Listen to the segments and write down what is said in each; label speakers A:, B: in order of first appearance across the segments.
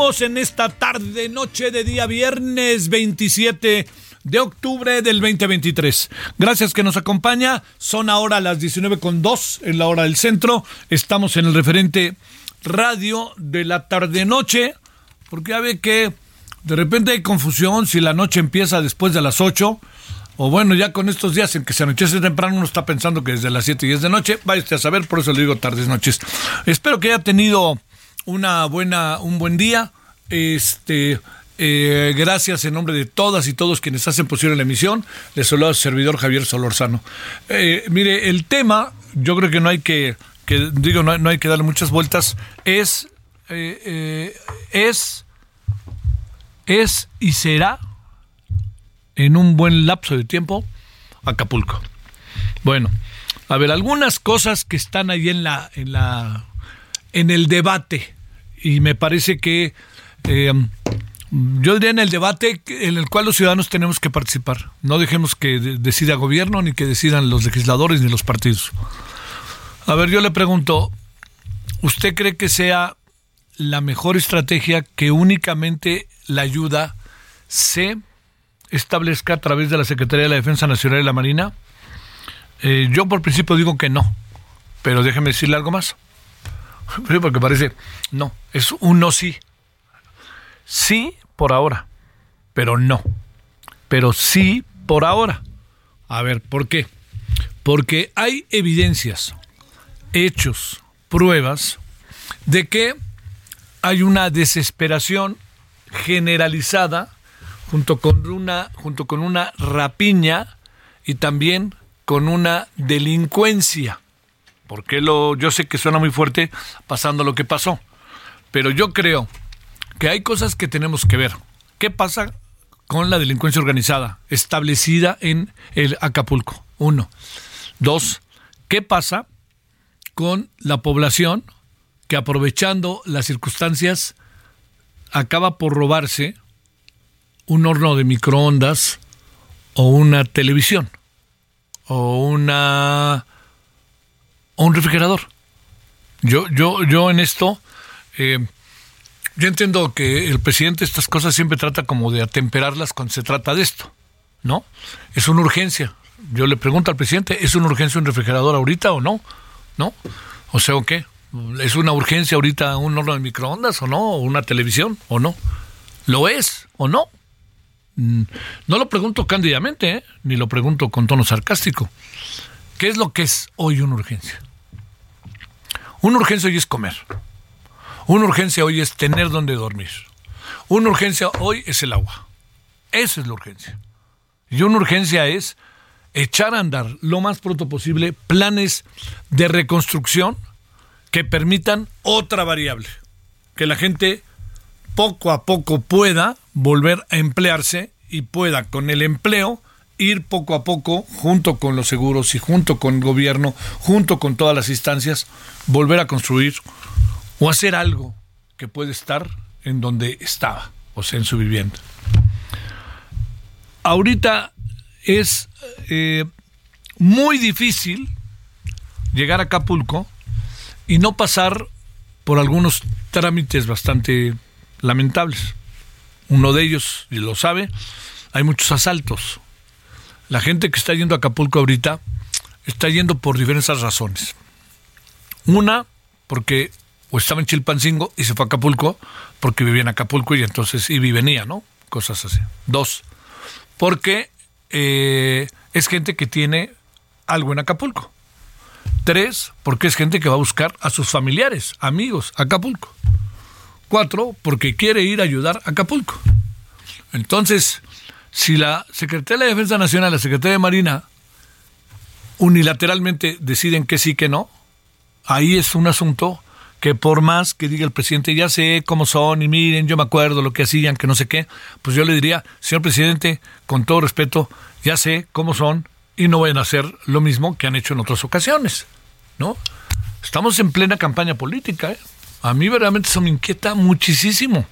A: En esta tarde, noche de día viernes 27 de octubre del 2023. Gracias que nos acompaña. Son ahora las 19.2 en la hora del centro. Estamos en el referente radio de la tarde-noche, porque ya ve que de repente hay confusión si la noche empieza después de las 8. O bueno, ya con estos días en que se anochece temprano, uno está pensando que desde las 7 y 10 de noche. Vaya a saber, por eso le digo tardes, noches. Espero que haya tenido una buena, un buen día. Este, eh, gracias en nombre de todas y todos quienes hacen posible la emisión. Les saluda su servidor Javier Solorzano. Eh, mire, el tema, yo creo que no hay que, que digo, no, no hay que darle muchas vueltas. Es, eh, es, es y será en un buen lapso de tiempo Acapulco. Bueno, a ver, algunas cosas que están ahí en la, en la, en el debate y me parece que eh, yo diría en el debate en el cual los ciudadanos tenemos que participar. No dejemos que de- decida gobierno ni que decidan los legisladores ni los partidos. A ver, yo le pregunto, ¿usted cree que sea la mejor estrategia que únicamente la ayuda se establezca a través de la Secretaría de la Defensa Nacional y la Marina? Eh, yo por principio digo que no, pero déjeme decirle algo más. Porque parece, no, es un no sí. Sí por ahora, pero no. Pero sí por ahora. A ver, ¿por qué? Porque hay evidencias, hechos, pruebas de que hay una desesperación generalizada junto con una junto con una rapiña y también con una delincuencia. Porque lo yo sé que suena muy fuerte pasando lo que pasó, pero yo creo que hay cosas que tenemos que ver. ¿Qué pasa con la delincuencia organizada establecida en el Acapulco? Uno. Dos, ¿qué pasa con la población que aprovechando las circunstancias acaba por robarse un horno de microondas o una televisión o una o un refrigerador? Yo, yo, yo en esto, eh, yo entiendo que el presidente estas cosas siempre trata como de atemperarlas cuando se trata de esto, ¿no? Es una urgencia. Yo le pregunto al presidente, ¿es una urgencia un refrigerador ahorita o no? ¿No? O sea, ¿o qué? ¿Es una urgencia ahorita un horno de microondas o no? ¿O una televisión o no? ¿Lo es o no? Mm, no lo pregunto cándidamente, ¿eh? ni lo pregunto con tono sarcástico. ¿Qué es lo que es hoy una urgencia? Una urgencia hoy es comer. Una urgencia hoy es tener donde dormir. Una urgencia hoy es el agua. Esa es la urgencia. Y una urgencia es echar a andar lo más pronto posible planes de reconstrucción que permitan otra variable, que la gente poco a poco pueda volver a emplearse y pueda con el empleo ir poco a poco, junto con los seguros y junto con el gobierno, junto con todas las instancias, volver a construir o hacer algo que puede estar en donde estaba, o sea, en su vivienda. Ahorita es eh, muy difícil llegar a Acapulco y no pasar por algunos trámites bastante lamentables. Uno de ellos, y lo sabe, hay muchos asaltos. La gente que está yendo a Acapulco ahorita está yendo por diversas razones. Una, porque o estaba en Chilpancingo y se fue a Acapulco porque vivía en Acapulco y entonces iba y venía, ¿no? Cosas así. Dos, porque eh, es gente que tiene algo en Acapulco. Tres, porque es gente que va a buscar a sus familiares, amigos, Acapulco. Cuatro, porque quiere ir a ayudar a Acapulco. Entonces, si la Secretaría de Defensa Nacional, la Secretaría de Marina, unilateralmente deciden que sí, que no, ahí es un asunto que por más que diga el presidente, ya sé cómo son y miren, yo me acuerdo lo que hacían, que no sé qué, pues yo le diría, señor presidente, con todo respeto, ya sé cómo son y no vayan a hacer lo mismo que han hecho en otras ocasiones, ¿no? Estamos en plena campaña política, ¿eh? A mí verdaderamente eso me inquieta muchísimo.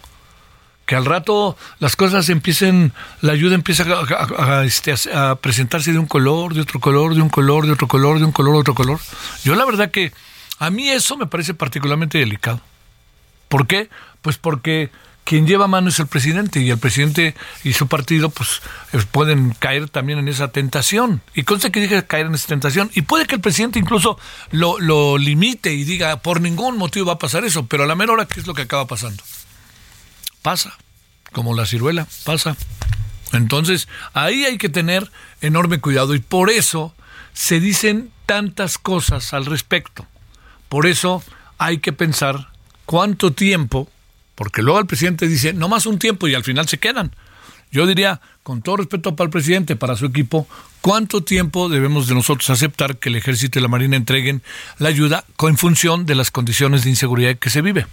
A: Que al rato las cosas empiecen, la ayuda empieza a, este, a, presentarse de un color, de otro color, de un color, de otro color, de un color, de otro color. Yo la verdad que a mí eso me parece particularmente delicado. ¿Por qué? Pues porque quien lleva mano es el presidente y el presidente y su partido pues eh, pueden caer también en esa tentación. Y conste que dije caer en esa tentación. Y puede que el presidente incluso lo, lo limite y diga por ningún motivo va a pasar eso, pero a la menor hora, ¿qué es lo que acaba pasando? Pasa, como la ciruela, pasa. Entonces, ahí hay que tener enorme cuidado y por eso se dicen tantas cosas al respecto. Por eso hay que pensar cuánto tiempo porque luego el presidente dice, no más un tiempo y al final se quedan. Yo diría, con todo respeto para el presidente, para su equipo, ¿cuánto tiempo debemos de nosotros aceptar que el ejército y la marina entreguen la ayuda en función de las condiciones de inseguridad que se vive?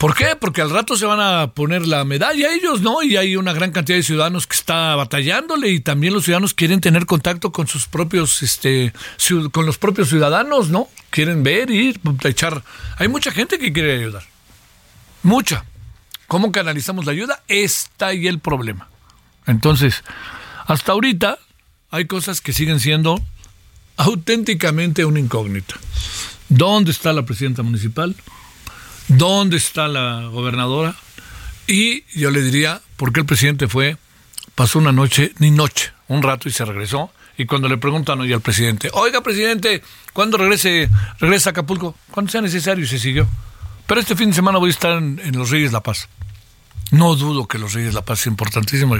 A: ¿Por qué? Porque al rato se van a poner la medalla ellos, ¿no? Y hay una gran cantidad de ciudadanos que está batallándole y también los ciudadanos quieren tener contacto con sus propios, este, con los propios ciudadanos, ¿no? Quieren ver, ir, echar. Hay mucha gente que quiere ayudar. Mucha. ¿Cómo canalizamos la ayuda? Está ahí el problema. Entonces, hasta ahorita hay cosas que siguen siendo auténticamente una incógnita. ¿Dónde está la presidenta municipal? ¿Dónde está la gobernadora? Y yo le diría, ¿por qué el presidente fue, pasó una noche, ni noche, un rato y se regresó? Y cuando le preguntan hoy al presidente, oiga presidente, ¿cuándo regrese, regresa a Acapulco? Cuando sea necesario, y se siguió. Pero este fin de semana voy a estar en, los Reyes La Paz. No dudo que los Reyes La Paz es importantísimo.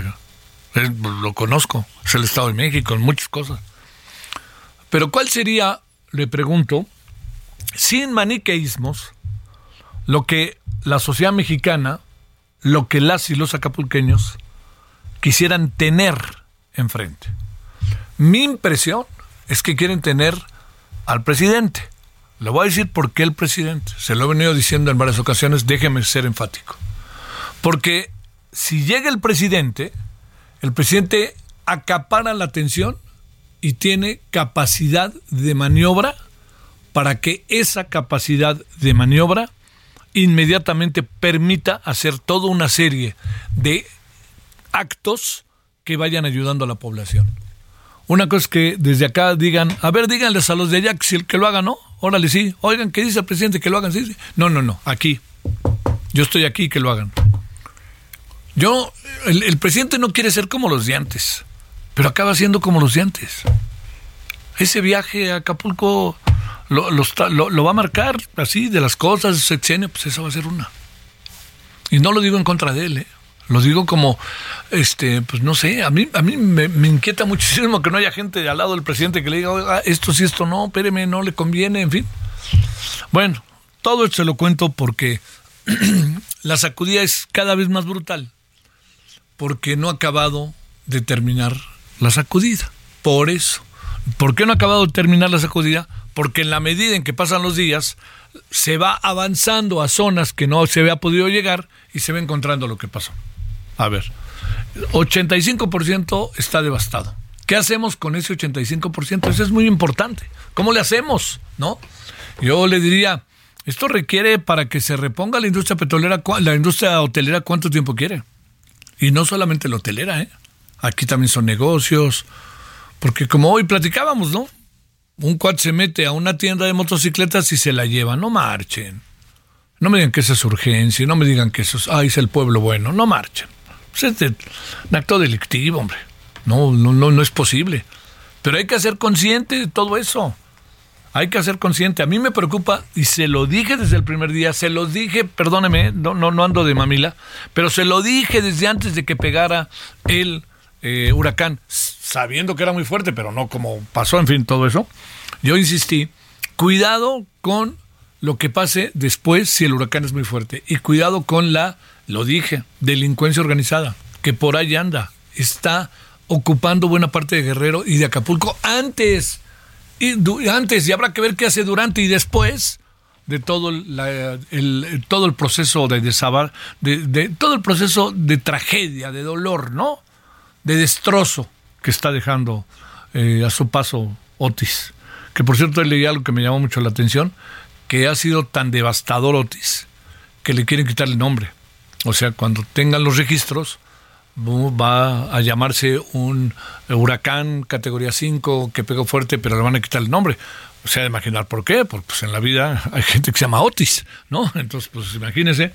A: lo conozco, es el Estado de México, en muchas cosas. Pero ¿cuál sería, le pregunto, sin maniqueísmos, lo que la sociedad mexicana, lo que las y los acapulqueños quisieran tener enfrente? Mi impresión es que quieren tener al presidente le voy a decir por qué el presidente. Se lo he venido diciendo en varias ocasiones, déjeme ser enfático. Porque si llega el presidente, el presidente acapara la atención y tiene capacidad de maniobra para que esa capacidad de maniobra inmediatamente permita hacer toda una serie de actos que vayan ayudando a la población. Una cosa es que desde acá digan, a ver, díganles a los de allá que, lo hagan, ¿no? órale, sí. Oigan, ¿qué dice el presidente? Que lo hagan, sí. No, no, no, aquí. Yo estoy aquí, que lo hagan. Yo, el, presidente no quiere ser como los de antes, pero acaba siendo como los de antes. Ese viaje a Acapulco lo, lo, va a marcar así de las cosas, sexenio, pues esa va a ser una. Y no lo digo en contra de él, ¿eh? Lo digo como, este, pues no sé, a mí, a mí me, inquieta muchísimo que no haya gente al lado del presidente que le diga, esto sí, esto no, espéreme, no le conviene, en fin. Bueno, todo esto lo cuento porque la sacudida es cada vez más brutal, porque no ha acabado de terminar la sacudida. Por eso. ¿Por qué no ha acabado de terminar la sacudida? Porque en la medida en que pasan los días, se va avanzando a zonas que no se había podido llegar y se va encontrando lo que pasó. A ver, 85% está devastado. ¿Qué hacemos con ese 85%? Eso es muy importante. ¿Cómo le hacemos? ¿No? Yo le diría, esto requiere para que se reponga la industria petrolera, la industria hotelera, ¿cuánto tiempo quiere? Y no solamente la hotelera, ¿eh? Aquí también son negocios. Porque como hoy platicábamos, ¿no? Un cuad se mete a una tienda de motocicletas y se la lleva. No marchen. No me digan que eso es urgencia, no me digan que eso es, ah, es el pueblo bueno. No marchen. Pues es un acto delictivo, hombre. No, no, no, no es posible. Pero hay que ser consciente de todo eso. Hay que ser consciente. A mí me preocupa, y se lo dije desde el primer día, se lo dije, perdóneme, no, no, no ando de mamila, pero se lo dije desde antes de que pegara el eh, huracán, sabiendo que era muy fuerte, pero no como pasó, en fin, todo eso. Yo insistí, cuidado con lo que pase después si el huracán es muy fuerte. Y cuidado con la lo dije, delincuencia organizada, que por ahí anda, está ocupando buena parte de Guerrero y de Acapulco antes, y antes, y habrá que ver qué hace durante y después de todo el, todo el proceso de desabar, de, todo el proceso de tragedia, de dolor, ¿no? De destrozo que está dejando eh, a su paso Otis. Que por cierto leí algo que me llamó mucho la atención, que ha sido tan devastador Otis, que le quieren quitar el nombre. O sea, cuando tengan los registros, va a llamarse un huracán categoría 5 que pegó fuerte, pero le van a quitar el nombre. O sea, imaginar por qué, porque pues en la vida hay gente que se llama Otis, ¿no? Entonces, pues imagínense,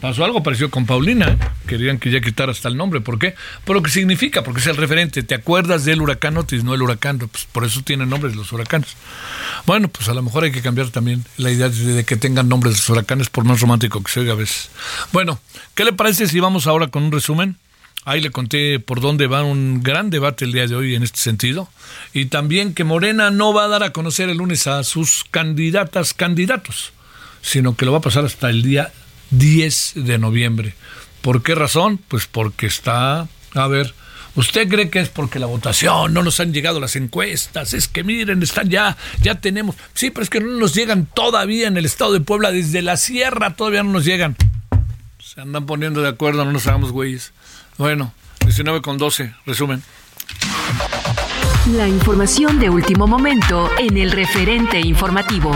A: pasó algo parecido con Paulina, ¿eh? querían que ya quitara hasta el nombre, ¿por qué? Por lo que significa, porque es el referente, te acuerdas del huracán Otis, no el huracán, pues por eso tienen nombres los huracanes. Bueno, pues a lo mejor hay que cambiar también la idea de que tengan nombres los huracanes, por más romántico que se oiga a veces. Bueno, ¿qué le parece si vamos ahora con un resumen? Ahí le conté por dónde va un gran debate el día de hoy en este sentido. Y también que Morena no va a dar a conocer el lunes a sus candidatas, candidatos, sino que lo va a pasar hasta el día 10 de noviembre. ¿Por qué razón? Pues porque está, a ver, ¿Usted cree que es porque la votación no nos han llegado las encuestas? Es que miren, están ya, ya tenemos. Sí, pero es que no nos llegan todavía en el estado de Puebla, desde la sierra todavía no nos llegan. Se andan poniendo de acuerdo, no nos hagamos güeyes. Bueno, 19 con 12, resumen.
B: La información de último momento en el referente informativo.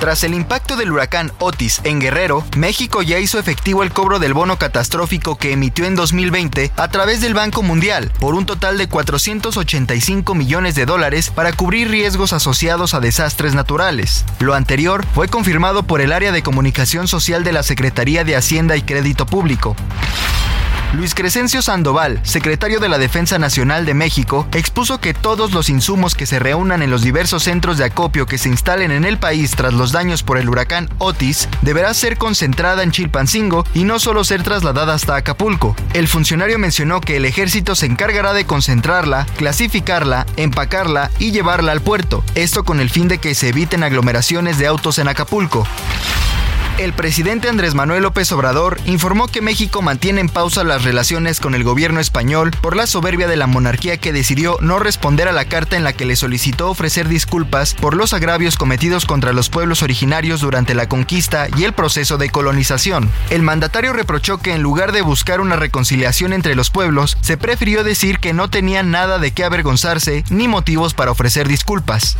C: Tras el impacto del huracán Otis en Guerrero, México ya hizo efectivo el cobro del bono catastrófico que emitió en 2020 a través del Banco Mundial por un total de 485 millones de dólares para cubrir riesgos asociados a desastres naturales. Lo anterior fue confirmado por el área de comunicación social de la Secretaría de Hacienda y Crédito Público. Luis Crescencio Sandoval, secretario de la Defensa Nacional de México, expuso que todos los insumos que se reúnan en los diversos centros de acopio que se instalen en el país tras los daños por el huracán Otis deberá ser concentrada en Chilpancingo y no solo ser trasladada hasta Acapulco. El funcionario mencionó que el ejército se encargará de concentrarla, clasificarla, empacarla y llevarla al puerto, esto con el fin de que se eviten aglomeraciones de autos en Acapulco. El presidente Andrés Manuel López Obrador informó que México mantiene en pausa las relaciones con el gobierno español por la soberbia de la monarquía que decidió no responder a la carta en la que le solicitó ofrecer disculpas por los agravios cometidos contra los pueblos originarios durante la conquista y el proceso de colonización. El mandatario reprochó que en lugar de buscar una reconciliación entre los pueblos, se prefirió decir que no tenían nada de qué avergonzarse ni motivos para ofrecer disculpas.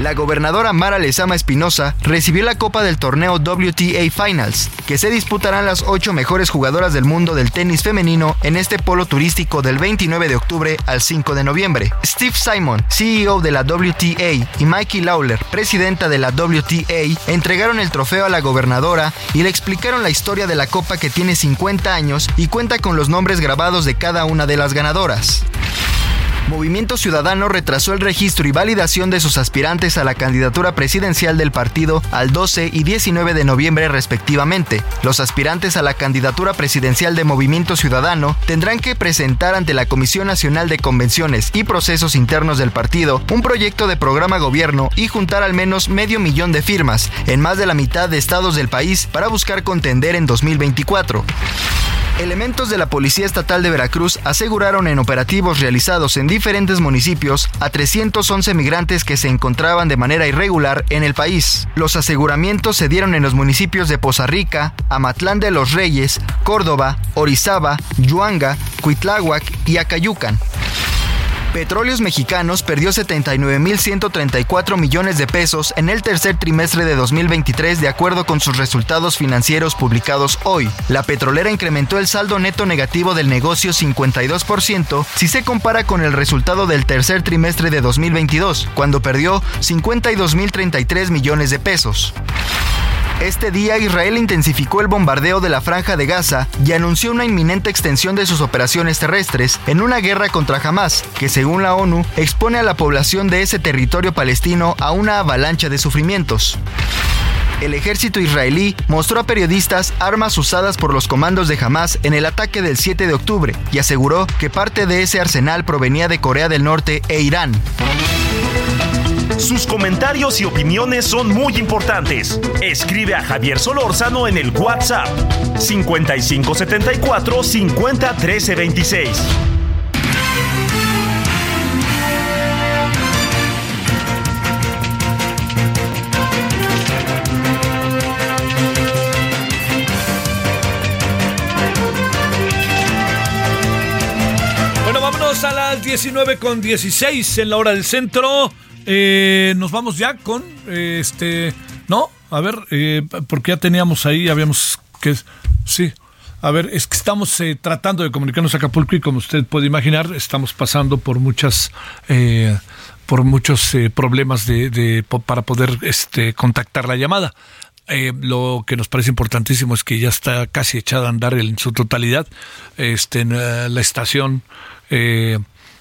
C: La gobernadora Mara Lezama Espinosa recibió la copa del torneo WTA Finals, que se disputarán las ocho mejores jugadoras del mundo del tenis femenino en este polo turístico del 29 de octubre al 5 de noviembre. Steve Simon, CEO de la WTA, y Mikey Lawler, presidenta de la WTA, entregaron el trofeo a la gobernadora y le explicaron la historia de la copa que tiene 50 años y cuenta con los nombres grabados de cada una de las ganadoras. Movimiento Ciudadano retrasó el registro y validación de sus aspirantes a la candidatura presidencial del partido al 12 y 19 de noviembre respectivamente. Los aspirantes a la candidatura presidencial de Movimiento Ciudadano tendrán que presentar ante la Comisión Nacional de Convenciones y Procesos Internos del partido un proyecto de programa gobierno y juntar al menos medio millón de firmas en más de la mitad de estados del país para buscar contender en 2024. Elementos de la Policía Estatal de Veracruz aseguraron en operativos realizados en diferentes municipios a 311 migrantes que se encontraban de manera irregular en el país. Los aseguramientos se dieron en los municipios de Poza Rica, Amatlán de los Reyes, Córdoba, Orizaba, Yuanga, Cuitláhuac y Acayucan. Petróleos Mexicanos perdió 79.134 millones de pesos en el tercer trimestre de 2023 de acuerdo con sus resultados financieros publicados hoy. La petrolera incrementó el saldo neto negativo del negocio 52% si se compara con el resultado del tercer trimestre de 2022, cuando perdió 52.033 millones de pesos. Este día Israel intensificó el bombardeo de la franja de Gaza y anunció una inminente extensión de sus operaciones terrestres en una guerra contra Hamas, que según la ONU expone a la población de ese territorio palestino a una avalancha de sufrimientos. El ejército israelí mostró a periodistas armas usadas por los comandos de Hamas en el ataque del 7 de octubre y aseguró que parte de ese arsenal provenía de Corea del Norte e Irán.
D: Sus comentarios y opiniones son muy importantes. Escribe a Javier Solórzano en el WhatsApp 5574 50 13 26.
A: Bueno, vámonos a las 19 con 16 en la hora del centro. Eh, nos vamos ya con eh, este. No, a ver, eh, porque ya teníamos ahí, habíamos que. Sí. A ver, es que estamos eh, tratando de comunicarnos a Acapulco y como usted puede imaginar, estamos pasando por muchas, eh, por muchos eh, problemas de, de, para poder este, contactar la llamada. Eh, lo que nos parece importantísimo es que ya está casi echada a andar en su totalidad este, en la estación eh,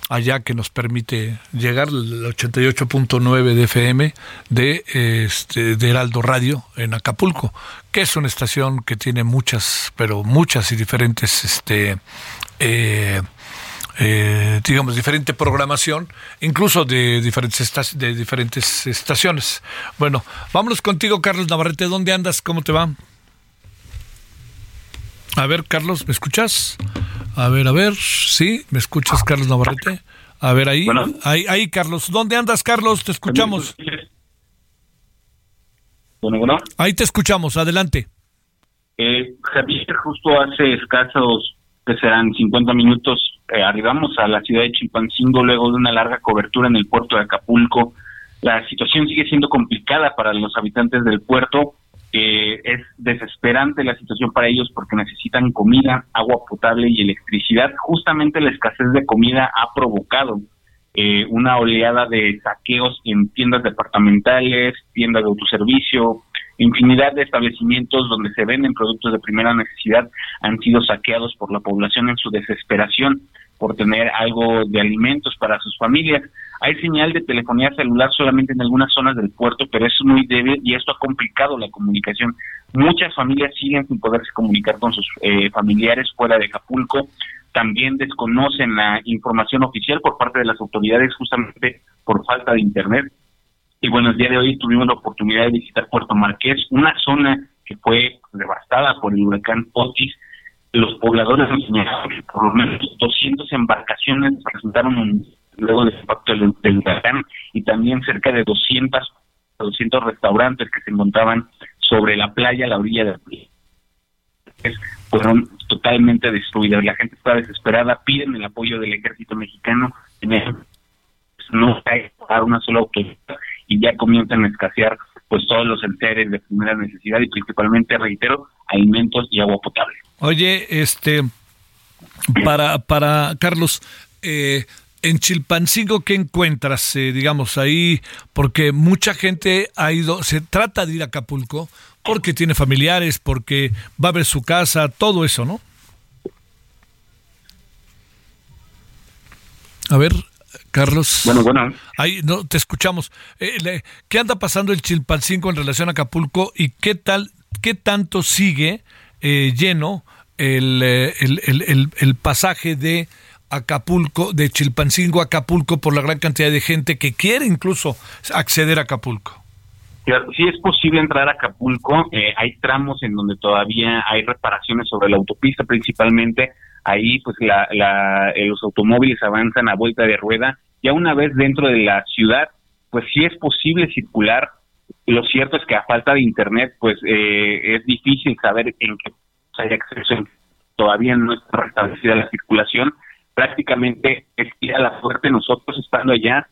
A: allá que nos permite llegar el 88.9 de FM de, este, de Heraldo Radio en Acapulco, que es una estación que tiene muchas, pero muchas y diferentes este, eh, eh, digamos, diferente programación, incluso de diferentes, de diferentes estaciones. Bueno, vámonos contigo, Carlos Navarrete. ¿Dónde andas? ¿Cómo te va? A ver, Carlos, ¿me escuchas? A ver, a ver, sí, ¿me escuchas, Carlos Navarrete? A ver, ahí, bueno. ahí, ahí, Carlos. ¿Dónde andas, Carlos? Te escuchamos.
E: Bueno, bueno.
A: Ahí te escuchamos, adelante.
E: Eh, Javier, justo hace escasos, que serán 50 minutos, eh, arribamos a la ciudad de Chilpancingo luego de una larga cobertura en el puerto de Acapulco. La situación sigue siendo complicada para los habitantes del puerto. Eh, es desesperante la situación para ellos porque necesitan comida, agua potable y electricidad. Justamente la escasez de comida ha provocado eh, una oleada de saqueos en tiendas departamentales, tiendas de autoservicio, infinidad de establecimientos donde se venden productos de primera necesidad han sido saqueados por la población en su desesperación por tener algo de alimentos para sus familias. Hay señal de telefonía celular solamente en algunas zonas del puerto, pero es muy débil y esto ha complicado la comunicación. Muchas familias siguen sin poderse comunicar con sus eh, familiares fuera de Acapulco. También desconocen la información oficial por parte de las autoridades justamente por falta de internet. Y bueno, el día de hoy tuvimos la oportunidad de visitar Puerto Marqués, una zona que fue devastada por el huracán Otis, los pobladores que por lo menos 200 embarcaciones presentaron luego del impacto del, del huracán y también cerca de 200 200 restaurantes que se encontraban sobre la playa, a la orilla de. Fueron totalmente destruidas. La gente está desesperada, piden el apoyo del ejército mexicano. No hay una sola autoridad y ya comienzan a escasear pues todos los enseres de primera necesidad y principalmente, reitero, alimentos y agua potable.
A: Oye, este, para, para Carlos, eh, en Chilpancingo, ¿qué encuentras, eh, digamos, ahí? Porque mucha gente ha ido, se trata de ir a Acapulco porque tiene familiares, porque va a ver su casa, todo eso, ¿no? A ver, Carlos.
E: Bueno, bueno.
A: Ahí no, te escuchamos. Eh, ¿Qué anda pasando el Chilpancingo en relación a Acapulco y qué tal, qué tanto sigue lleno el, el, el, el pasaje de Acapulco, de Chilpancingo a Acapulco por la gran cantidad de gente que quiere incluso acceder a Acapulco.
E: Sí es posible entrar a Acapulco, eh, hay tramos en donde todavía hay reparaciones sobre la autopista principalmente, ahí pues la, la, eh, los automóviles avanzan a vuelta de rueda, ya una vez dentro de la ciudad, pues sí es posible circular, lo cierto es que a falta de internet pues eh, es difícil saber en qué hay acceso, todavía no está restablecida la circulación, prácticamente es ir a la suerte nosotros estando allá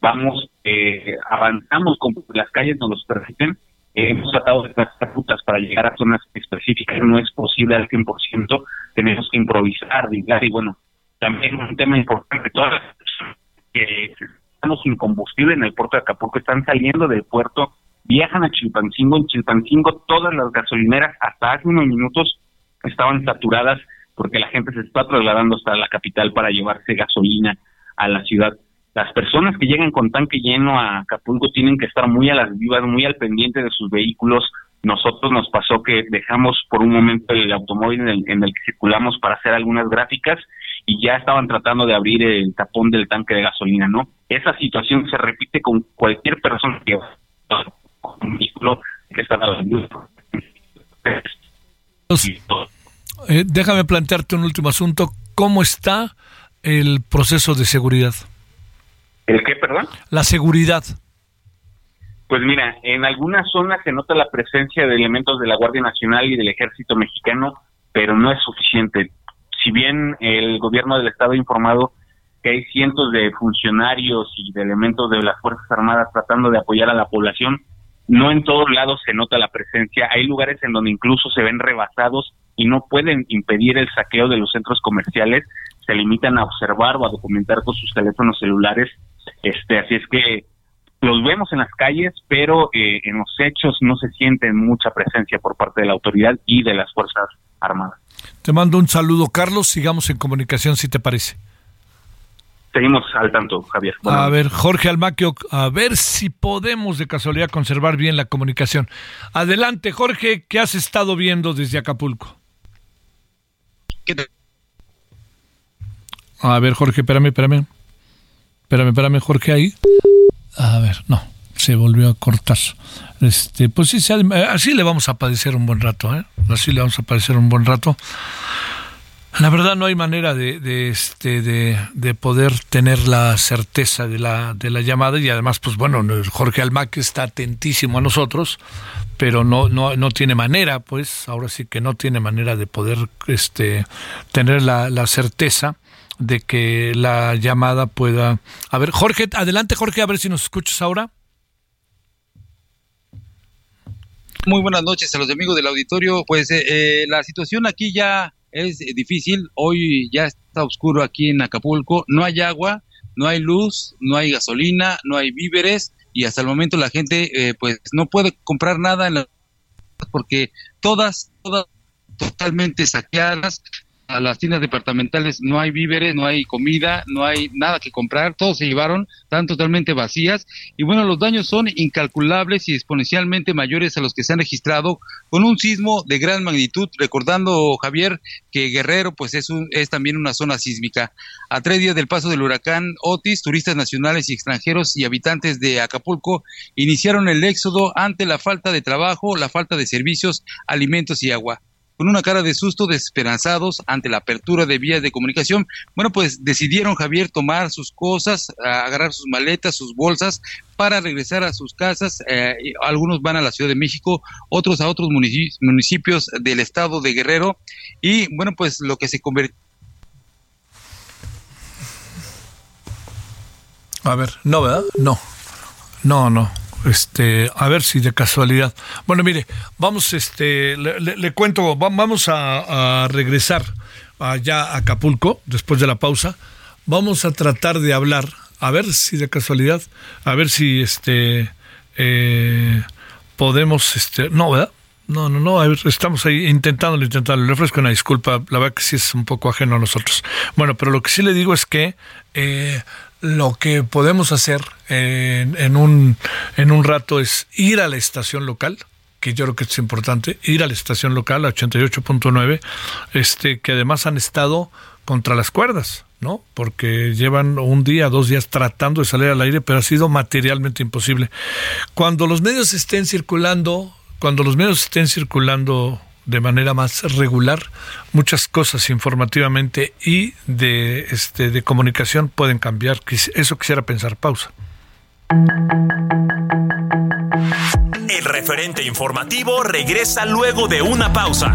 E: vamos eh, avanzamos con las calles nos los permiten. Eh, hemos tratado de trazar rutas para llegar a zonas específicas. No es posible al 100% tenemos que improvisar y bueno también un tema importante todas las personas que estamos sin combustible en el puerto de Acapulco están saliendo del puerto viajan a Chilpancingo en Chilpancingo todas las gasolineras hasta hace unos minutos estaban saturadas porque la gente se está trasladando hasta la capital para llevarse gasolina a la ciudad. Las personas que llegan con tanque lleno a Acapulco tienen que estar muy a las vivas, muy al pendiente de sus vehículos. Nosotros nos pasó que dejamos por un momento el automóvil en el, en el que circulamos para hacer algunas gráficas y ya estaban tratando de abrir el tapón del tanque de gasolina, ¿no? Esa situación se repite con cualquier persona que con un vehículo que está a las vivas.
A: Eh, déjame plantearte un último asunto. ¿Cómo está el proceso de seguridad?
E: ¿El qué, perdón?
A: La seguridad.
E: Pues mira, en algunas zonas se nota la presencia de elementos de la Guardia Nacional y del Ejército Mexicano, pero no es suficiente. Si bien el gobierno del Estado ha informado que hay cientos de funcionarios y de elementos de las Fuerzas Armadas tratando de apoyar a la población, no en todos lados se nota la presencia. Hay lugares en donde incluso se ven rebasados y no pueden impedir el saqueo de los centros comerciales, se limitan a observar o a documentar con sus teléfonos celulares. Este, así es que los vemos en las calles, pero eh, en los hechos no se siente mucha presencia por parte de la autoridad y de las Fuerzas Armadas.
A: Te mando un saludo, Carlos. Sigamos en comunicación, si te parece.
E: Seguimos al tanto, Javier.
A: a ver, Jorge Almaquio, a ver si podemos de casualidad conservar bien la comunicación. Adelante, Jorge, ¿qué has estado viendo desde Acapulco? A ver, Jorge, espérame, espérame. Espérame, espérame, Jorge, ahí. A ver, no, se volvió a cortar. Este, pues sí, así le vamos a padecer un buen rato, ¿eh? Así le vamos a padecer un buen rato. La verdad no hay manera de, de este de, de, poder tener la certeza de la, de la llamada y además pues bueno Jorge Almac está atentísimo a nosotros pero no no no tiene manera pues ahora sí que no tiene manera de poder este tener la, la certeza de que la llamada pueda a ver Jorge adelante Jorge a ver si nos escuchas ahora.
F: Muy buenas noches a los amigos del auditorio. Pues eh, eh, la situación aquí ya es difícil. Hoy ya está oscuro aquí en Acapulco, no hay agua, no hay luz, no hay gasolina, no hay víveres y hasta el momento la gente eh, pues no puede comprar nada en la porque todas, todas totalmente saqueadas, a las tiendas departamentales no hay víveres, no hay comida, no hay nada que comprar, todos se llevaron, están totalmente vacías y bueno, los daños son incalculables y exponencialmente mayores a los que se han registrado con un sismo de gran magnitud, recordando Javier que Guerrero pues es, un, es también una zona sísmica. A tres días del paso del huracán Otis, turistas nacionales y extranjeros y habitantes de Acapulco iniciaron el éxodo ante la falta de trabajo, la falta de servicios, alimentos y agua con una cara de susto, desesperanzados ante la apertura de vías de comunicación. Bueno, pues decidieron Javier tomar sus cosas, agarrar sus maletas, sus bolsas para regresar a sus casas. Eh, algunos van a la Ciudad de México, otros a otros municipios del estado de Guerrero. Y bueno, pues lo que se convirtió
A: A ver, no, ¿verdad? No. No, no. Este, a ver si de casualidad. Bueno, mire, vamos, este, le, cuento, vamos a, regresar allá a Acapulco después de la pausa. Vamos a tratar de hablar, a ver si de casualidad, a ver si este eh, podemos, este, no, ¿verdad? No, no, no, estamos ahí intentando, intentando. Le ofrezco una disculpa, la verdad que sí es un poco ajeno a nosotros. Bueno, pero lo que sí le digo es que eh, lo que podemos hacer en, un, en un rato es ir a la estación local, que yo creo que es importante, ir a la estación local, a 88.9, este, que además han estado contra las cuerdas, ¿no? Porque llevan un día, dos días tratando de salir al aire, pero ha sido materialmente imposible. Cuando los medios estén circulando cuando los medios estén circulando de manera más regular, muchas cosas informativamente y de, este, de comunicación pueden cambiar. Eso quisiera pensar. Pausa.
D: El referente informativo regresa luego de una pausa.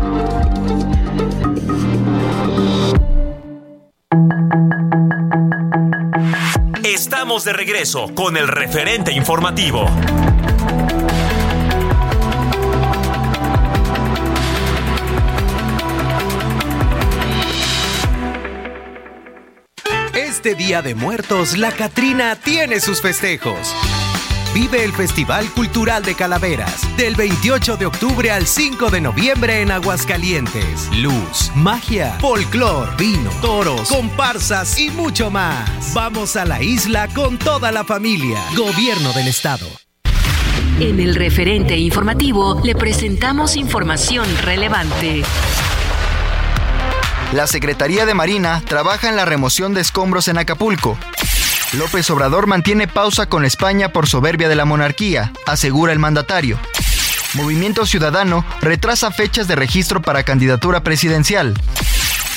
D: De regreso con el referente informativo.
G: Este Día de Muertos, la Catrina tiene sus festejos. Vive el Festival Cultural de Calaveras del 28 de octubre al 5 de noviembre en Aguascalientes. Luz, magia, folclor, vino, toros, comparsas y mucho más. Vamos a la isla con toda la familia. Gobierno del Estado.
B: En el referente informativo le presentamos información relevante.
C: La Secretaría de Marina trabaja en la remoción de escombros en Acapulco. López Obrador mantiene pausa con España por soberbia de la monarquía, asegura el mandatario. Movimiento Ciudadano retrasa fechas de registro para candidatura presidencial.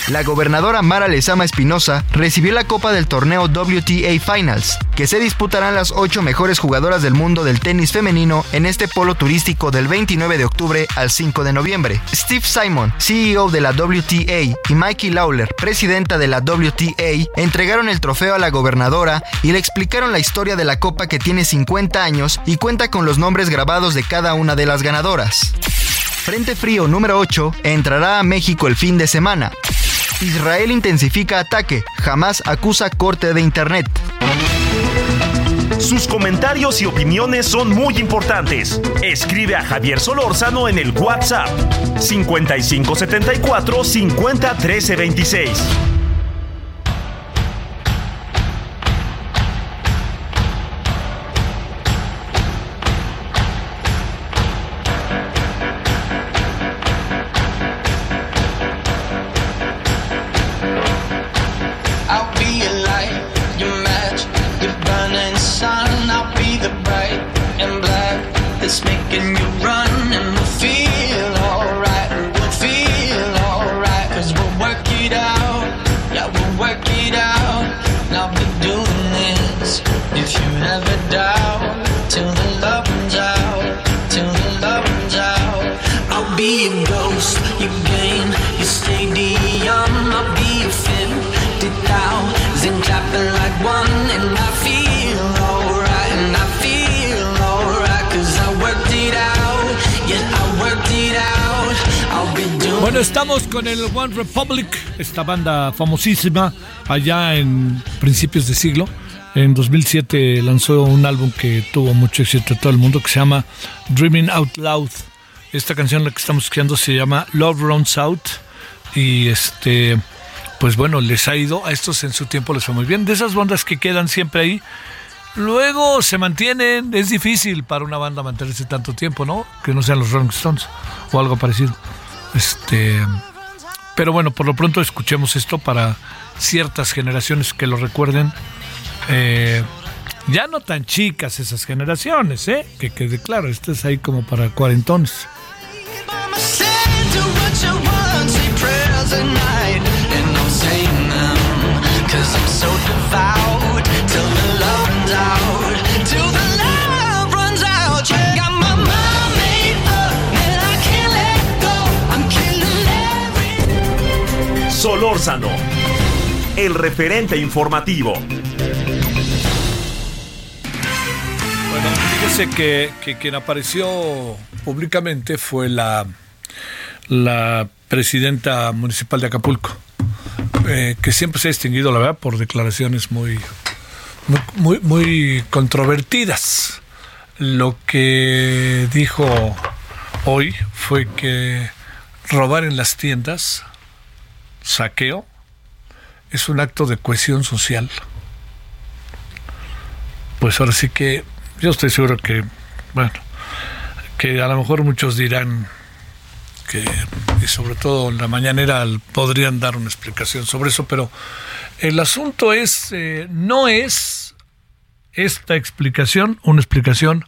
C: La gobernadora Mara Lezama Espinosa recibió la copa del torneo WTA Finals, que se disputarán las ocho mejores jugadoras del mundo del tenis femenino en este polo turístico del 29 de octubre al 5 de noviembre. Steve Simon, CEO de la WTA, y Mikey Lawler, presidenta de la WTA, entregaron el trofeo a la gobernadora y le explicaron la historia de la copa que tiene 50 años y cuenta con los nombres grabados de cada una de las ganadoras. Frente Frío número 8 entrará a México el fin de semana. Israel intensifica ataque, jamás acusa corte de Internet.
D: Sus comentarios y opiniones son muy importantes. Escribe a Javier Solórzano en el WhatsApp 5574 50
A: Bueno, estamos con el One Republic, esta banda famosísima allá en principios de siglo. En 2007 lanzó un álbum que tuvo mucho éxito en todo el mundo que se llama Dreaming Out Loud. Esta canción la que estamos escuchando se llama Love Runs Out y este pues bueno, les ha ido a estos en su tiempo les fue muy bien. De esas bandas que quedan siempre ahí, luego se mantienen, es difícil para una banda mantenerse tanto tiempo, ¿no? Que no sean los Rolling Stones o algo parecido. Este, pero bueno, por lo pronto escuchemos esto para ciertas generaciones que lo recuerden. Eh, Ya no tan chicas esas generaciones, ¿eh? Que quede claro, esto es ahí como para cuarentones.
D: Solórzano, el referente informativo.
A: Bueno, fíjese que, quien apareció públicamente fue la, la presidenta municipal de Acapulco, eh, que siempre se ha distinguido, la verdad, por declaraciones muy, muy, muy controvertidas. Lo que dijo hoy fue que robar en las tiendas saqueo es un acto de cohesión social. Pues ahora sí que yo estoy seguro que, bueno, que a lo mejor muchos dirán que, y sobre todo en la mañanera podrían dar una explicación sobre eso, pero el asunto es, eh, no es esta explicación una explicación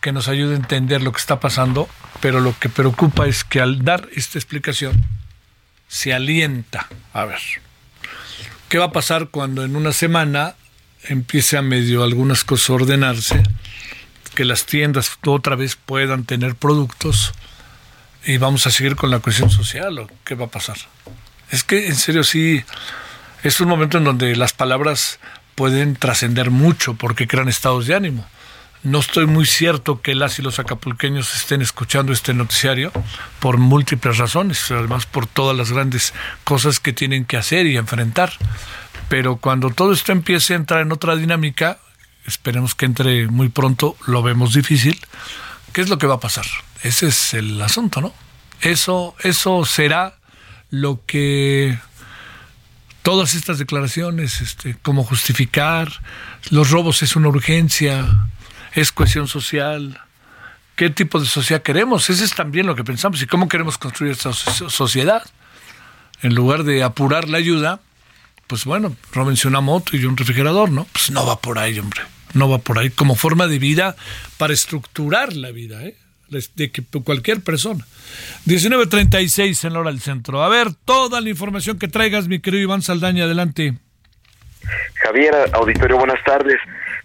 A: que nos ayude a entender lo que está pasando, pero lo que preocupa es que al dar esta explicación, se alienta. A ver, ¿qué va a pasar cuando en una semana empiece a medio algunas cosas a ordenarse? Que las tiendas otra vez puedan tener productos y vamos a seguir con la cuestión social o qué va a pasar. Es que en serio sí es un momento en donde las palabras pueden trascender mucho porque crean estados de ánimo. No estoy muy cierto que las y los acapulqueños estén escuchando este noticiario por múltiples razones, además por todas las grandes cosas que tienen que hacer y enfrentar. Pero cuando todo esto empiece a entrar en otra dinámica, esperemos que entre muy pronto, lo vemos difícil, ¿qué es lo que va a pasar? Ese es el asunto, ¿no? Eso, eso será lo que todas estas declaraciones, este, cómo justificar, los robos es una urgencia, es cohesión social, qué tipo de sociedad queremos, ese es también lo que pensamos y cómo queremos construir esta sociedad. En lugar de apurar la ayuda, pues bueno, róbense una moto y un refrigerador, ¿no? Pues no va por ahí, hombre, no va por ahí como forma de vida para estructurar la vida, ¿eh? de cualquier persona. 19.36 en la hora del centro. A ver, toda la información que traigas, mi querido Iván Saldaña, adelante.
H: Javier, auditorio, buenas tardes.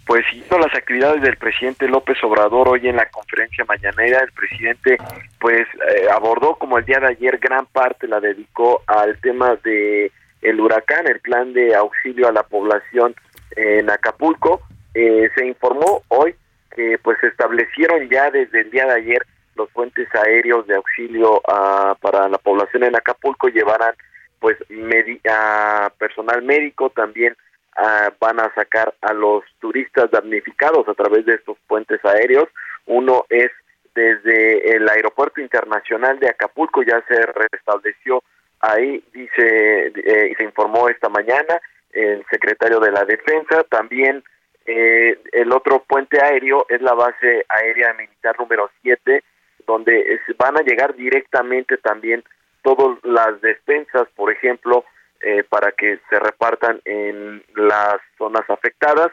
H: Pues siguiendo las actividades del presidente López Obrador hoy en la conferencia mañanera, el presidente pues eh, abordó como el día de ayer gran parte la dedicó al tema de el huracán, el plan de auxilio a la población en Acapulco. Eh, se informó hoy que pues se establecieron ya desde el día de ayer los puentes aéreos de auxilio ah, para la población en Acapulco llevarán pues a personal médico también Ah, van a sacar a los turistas damnificados a través de estos puentes aéreos. Uno es desde el aeropuerto internacional de Acapulco, ya se restableció ahí, dice, eh, se informó esta mañana el secretario de la Defensa. También eh, el otro puente aéreo es la base aérea militar número 7, donde van a llegar directamente también todas las despensas, por ejemplo, eh, para que se repartan en las zonas afectadas.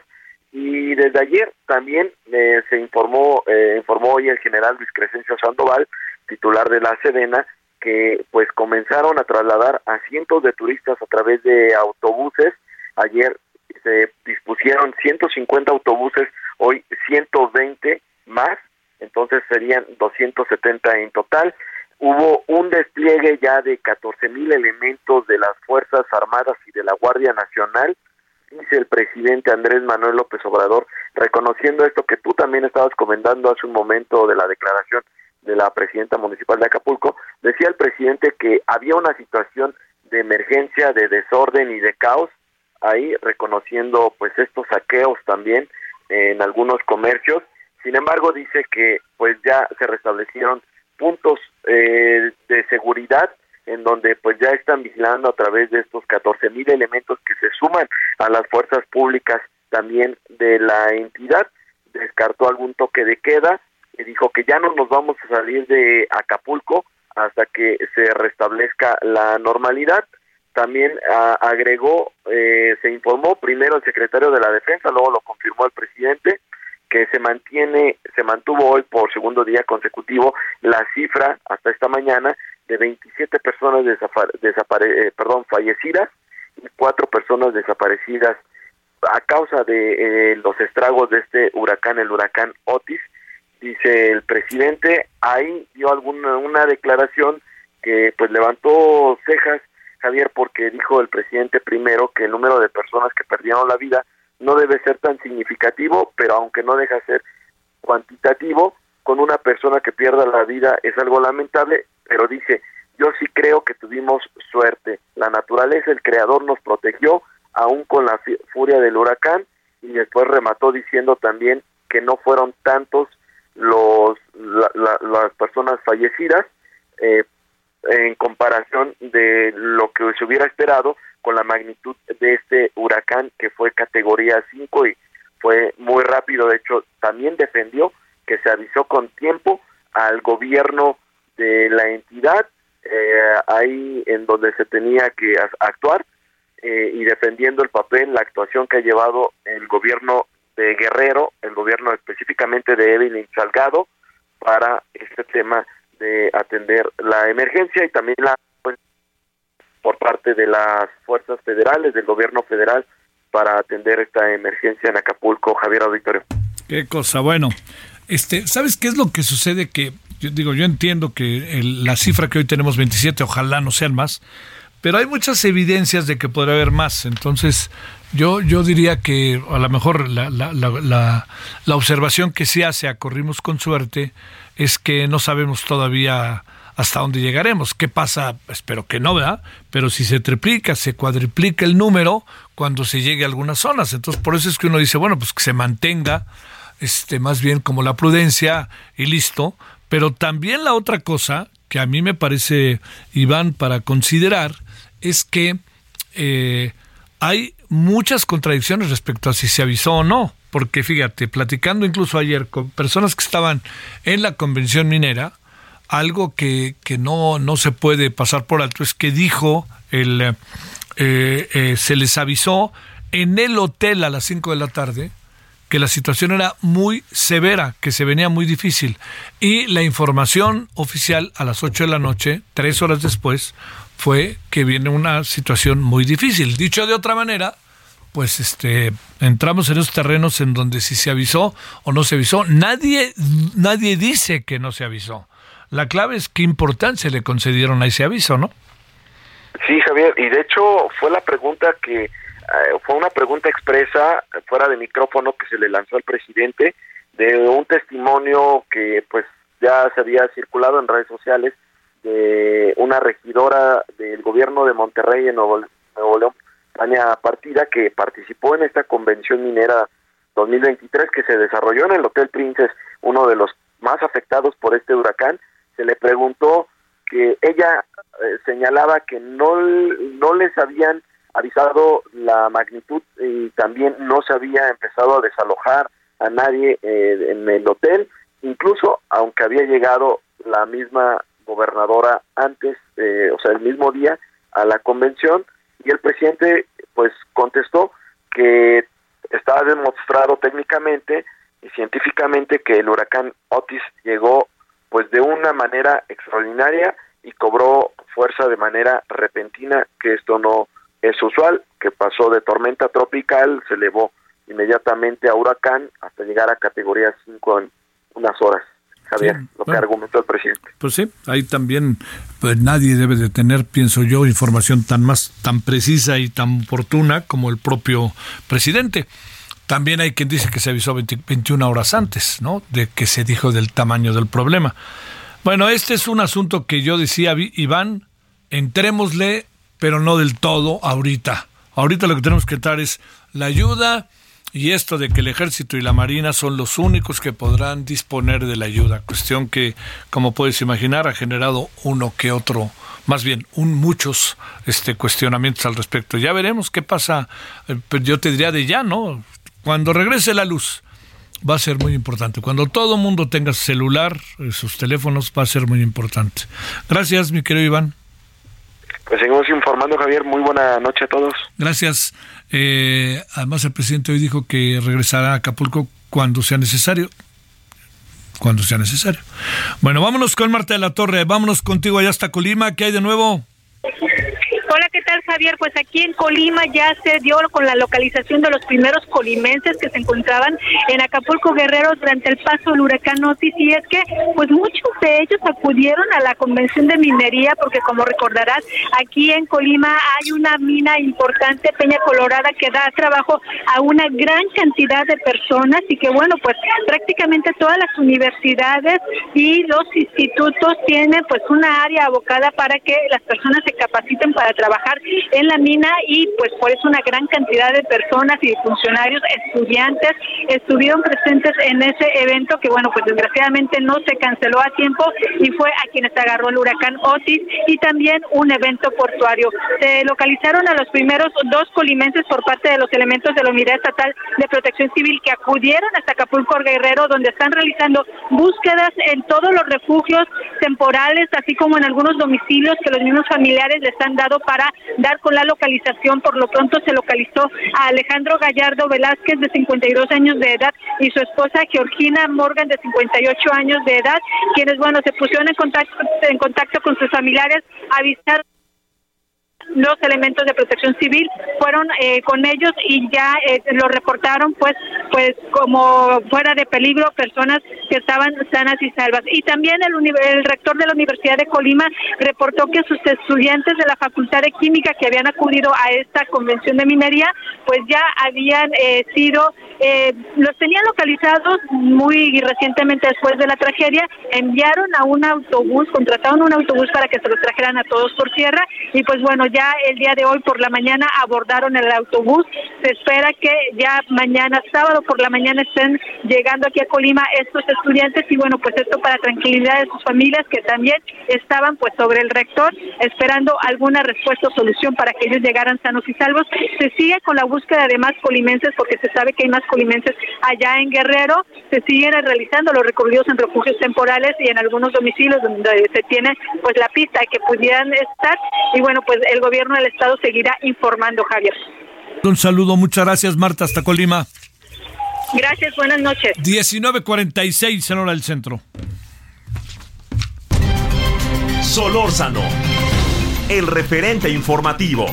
H: Y desde ayer también eh, se informó, eh, informó hoy el general Luis Crescencio Sandoval, titular de la Sedena, que pues comenzaron a trasladar a cientos de turistas a través de autobuses. Ayer se dispusieron 150 autobuses, hoy 120 más, entonces serían 270 en total. Hubo un despliegue ya de 14 mil elementos de las Fuerzas Armadas y de la Guardia Nacional, dice el presidente Andrés Manuel López Obrador, reconociendo esto que tú también estabas comentando hace un momento de la declaración de la presidenta municipal de Acapulco, decía el presidente que había una situación de emergencia, de desorden y de caos, ahí reconociendo pues estos saqueos también en algunos comercios. Sin embargo, dice que pues ya se restablecieron puntos eh, de seguridad en donde pues ya están vigilando a través de estos 14 mil elementos que se suman a las fuerzas públicas también de la entidad. Descartó algún toque de queda y dijo que ya no nos vamos a salir de Acapulco hasta que se restablezca la normalidad. También agregó, eh, se informó primero el secretario de la Defensa, luego lo confirmó el presidente, que se mantiene, se mantuvo hoy por segundo día consecutivo la cifra hasta esta mañana de 27 personas desapare eh, perdón, fallecidas y cuatro personas desaparecidas a causa de eh, los estragos de este huracán, el huracán Otis. Dice el presidente, ahí dio alguna una declaración que pues levantó cejas Javier porque dijo el presidente primero que el número de personas que perdieron la vida no debe ser tan significativo, pero aunque no deja ser cuantitativo, con una persona que pierda la vida es algo lamentable, pero dice, yo sí creo que tuvimos suerte. La naturaleza, el creador nos protegió, aún con la furia del huracán, y después remató diciendo también que no fueron tantos los las personas fallecidas eh, en comparación de lo que se hubiera esperado con la magnitud de este huracán que fue categoría 5 y fue muy rápido. De hecho, también defendió que se avisó con tiempo al gobierno de la entidad, eh, ahí en donde se tenía que actuar, eh, y defendiendo el papel, la actuación que ha llevado el gobierno de Guerrero, el gobierno específicamente de Evelyn Salgado, para este tema de atender la emergencia y también la por parte de las fuerzas federales, del gobierno federal, para atender esta emergencia en Acapulco, Javier Auditorio.
A: Qué cosa, bueno. Este, ¿sabes qué es lo que sucede? Que yo digo, yo entiendo que la cifra que hoy tenemos 27, ojalá no sean más, pero hay muchas evidencias de que podría haber más. Entonces, yo, yo diría que a lo mejor la, la, la, la observación que se hace a Corrimos con Suerte es que no sabemos todavía hasta dónde llegaremos. ¿Qué pasa? Espero que no, ¿verdad? Pero si se triplica, se cuadriplica el número cuando se llegue a algunas zonas. Entonces, por eso es que uno dice, bueno, pues que se mantenga este, más bien como la prudencia y listo. Pero también la otra cosa que a mí me parece, Iván, para considerar, es que eh, hay muchas contradicciones respecto a si se avisó o no. Porque fíjate, platicando incluso ayer con personas que estaban en la convención minera, algo que, que no, no se puede pasar por alto es que dijo, el, eh, eh, se les avisó en el hotel a las 5 de la tarde, que la situación era muy severa, que se venía muy difícil. Y la información oficial a las 8 de la noche, tres horas después, fue que viene una situación muy difícil. Dicho de otra manera, pues este entramos en esos terrenos en donde si se avisó o no se avisó, nadie nadie dice que no se avisó. La clave es qué importancia le concedieron a ese aviso, ¿no?
H: Sí, Javier, y de hecho fue la pregunta que eh, fue una pregunta expresa fuera de micrófono que se le lanzó al presidente de un testimonio que pues ya se había circulado en redes sociales de una regidora del gobierno de Monterrey en Nuevo, León, Tania Partida, que participó en esta convención minera 2023 que se desarrolló en el Hotel Princes, uno de los más afectados por este huracán. Se le preguntó que ella eh, señalaba que no, no les habían avisado la magnitud y también no se había empezado a desalojar a nadie eh, en el hotel, incluso aunque había llegado la misma gobernadora antes, eh, o sea, el mismo día a la convención y el presidente pues contestó que estaba demostrado técnicamente y científicamente que el huracán Otis llegó pues de una manera extraordinaria y cobró fuerza de manera repentina, que esto no es usual, que pasó de tormenta tropical, se elevó inmediatamente a huracán hasta llegar a categoría 5 en unas horas. Javier, lo que argumentó el presidente.
A: Pues sí, ahí también pues nadie debe de tener, pienso yo, información tan más tan precisa y tan oportuna como el propio presidente. También hay quien dice que se avisó 21 horas antes, ¿no? De que se dijo del tamaño del problema. Bueno, este es un asunto que yo decía, Iván, entrémosle pero no del todo ahorita. Ahorita lo que tenemos que tratar es la ayuda y esto de que el ejército y la marina son los únicos que podrán disponer de la ayuda. Cuestión que, como puedes imaginar, ha generado uno que otro, más bien un muchos este, cuestionamientos al respecto. Ya veremos qué pasa, eh, yo te diría de ya, ¿no? Cuando regrese la luz va a ser muy importante. Cuando todo mundo tenga celular, sus teléfonos, va a ser muy importante. Gracias, mi querido Iván.
H: Pues seguimos informando, Javier. Muy buena noche a todos.
A: Gracias. Eh, además, el presidente hoy dijo que regresará a Acapulco cuando sea necesario. Cuando sea necesario. Bueno, vámonos con Marta de la Torre. Vámonos contigo allá hasta Colima. ¿Qué hay de nuevo?
I: Hola, ¿qué tal Javier? Pues aquí en Colima ya se dio con la localización de los primeros colimenses que se encontraban en Acapulco Guerrero durante el paso del huracán Otis y es que pues muchos de ellos acudieron a la convención de minería porque como recordarás aquí en Colima hay una mina importante, Peña Colorada, que da trabajo a una gran cantidad de personas y que bueno pues prácticamente todas las universidades y los institutos tienen pues una área abocada para que las personas se capaciten para trabajar en la mina y pues por eso una gran cantidad de personas y funcionarios, estudiantes estuvieron presentes en ese evento que bueno pues desgraciadamente no se canceló a tiempo y fue a quienes agarró el huracán Otis y también un evento portuario. Se localizaron a los primeros dos colimenses por parte de los elementos de la Unidad Estatal de Protección Civil que acudieron hasta Acapulco Guerrero donde están realizando búsquedas en todos los refugios temporales así como en algunos domicilios que los mismos familiares les han dado para dar con la localización. Por lo pronto se localizó a Alejandro Gallardo Velázquez, de 52 años de edad, y su esposa Georgina Morgan, de 58 años de edad, quienes, bueno, se pusieron en contacto, en contacto con sus familiares, avisar los elementos de protección civil fueron eh, con ellos y ya eh, lo reportaron pues pues como fuera de peligro personas que estaban sanas y salvas. Y también el, el rector de la Universidad de Colima reportó que sus estudiantes de la Facultad de Química que habían acudido a esta convención de minería pues ya habían eh, sido los tenían localizados muy recientemente después de la tragedia enviaron a un autobús contrataron un autobús para que se los trajeran a todos por tierra y pues bueno ya el día de hoy por la mañana abordaron el autobús. Se espera que ya mañana, sábado por la mañana, estén llegando aquí a Colima estos estudiantes y bueno, pues esto para tranquilidad de sus familias que también estaban pues sobre el rector esperando alguna respuesta o solución para que ellos llegaran sanos y salvos. Se sigue con la búsqueda de más colimenses porque se sabe que hay más colimenses allá en Guerrero. Se siguen realizando los recorridos en refugios temporales y en algunos domicilios donde se tiene pues la pista que pudieran estar y bueno, pues el gobierno del estado seguirá informando, Javier.
A: Un saludo, muchas gracias Marta, hasta Colima.
I: Gracias, buenas noches.
A: 19.46 en hora del centro.
D: Solórzano, el referente informativo.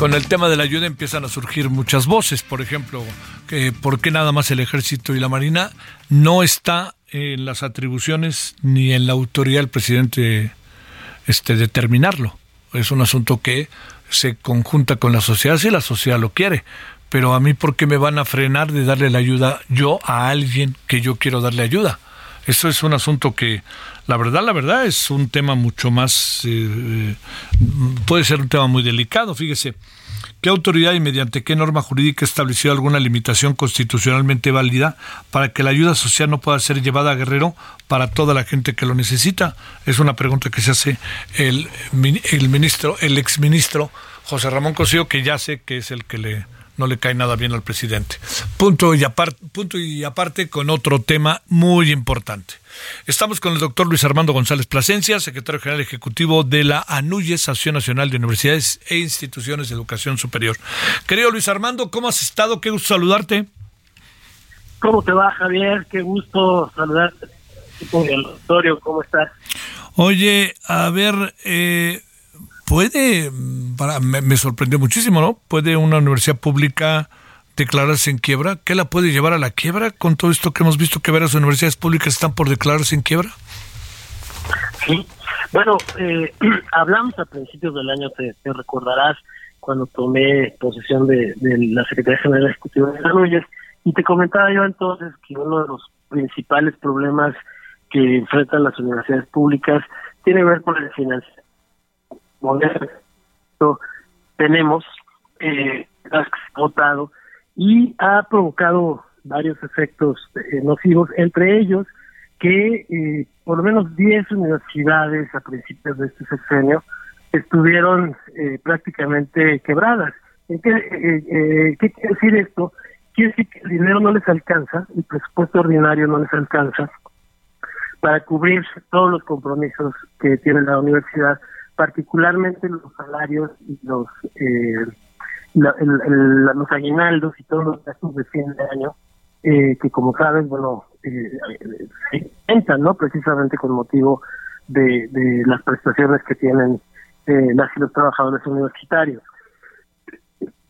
A: Con el tema de la ayuda empiezan a surgir muchas voces. Por ejemplo, que ¿por qué nada más el ejército y la marina no está en las atribuciones ni en la autoridad del presidente este, determinarlo? Es un asunto que se conjunta con la sociedad si la sociedad lo quiere. Pero a mí, ¿por qué me van a frenar de darle la ayuda yo a alguien que yo quiero darle ayuda? Eso es un asunto que, la verdad, la verdad, es un tema mucho más, eh, puede ser un tema muy delicado. Fíjese, ¿qué autoridad y mediante qué norma jurídica estableció alguna limitación constitucionalmente válida para que la ayuda social no pueda ser llevada a Guerrero para toda la gente que lo necesita? Es una pregunta que se hace el, el ministro, el exministro José Ramón Cosío, que ya sé que es el que le no le cae nada bien al presidente. Punto y, aparte, punto y aparte con otro tema muy importante. Estamos con el doctor Luis Armando González Plasencia, secretario general ejecutivo de la ANUYES, Asociación Nacional de Universidades e Instituciones de Educación Superior. Querido Luis Armando, ¿cómo has estado? Qué gusto saludarte.
J: ¿Cómo te va, Javier? Qué gusto saludarte. ¿Cómo estás?
A: Oye, a ver, eh, puede, para, me, sorprendió muchísimo, ¿no? ¿Puede una universidad pública declararse en quiebra? ¿Qué la puede llevar a la quiebra con todo esto que hemos visto que varias universidades públicas están por declararse en quiebra?
J: Sí, bueno, eh, hablamos a principios del año, te, recordarás, cuando tomé posesión de, la Secretaría General Ejecutiva de Salud y te comentaba yo entonces que uno de los principales problemas que enfrentan las universidades públicas tiene que ver con el financiamiento tenemos eh, votado y ha provocado varios efectos eh, nocivos, entre ellos que eh, por lo menos 10 universidades a principios de este sexenio estuvieron eh, prácticamente quebradas. ¿Qué, ¿Qué quiere decir esto? quiere decir que el dinero no les alcanza, el presupuesto ordinario no les alcanza para cubrir todos los compromisos que tiene la universidad, particularmente los salarios y los eh, los aguinaldos y todos los gastos de fin de año, eh, que como sabes, bueno, eh, se cuentan, ¿no? Precisamente con motivo de, de las prestaciones que tienen eh, las y los trabajadores universitarios.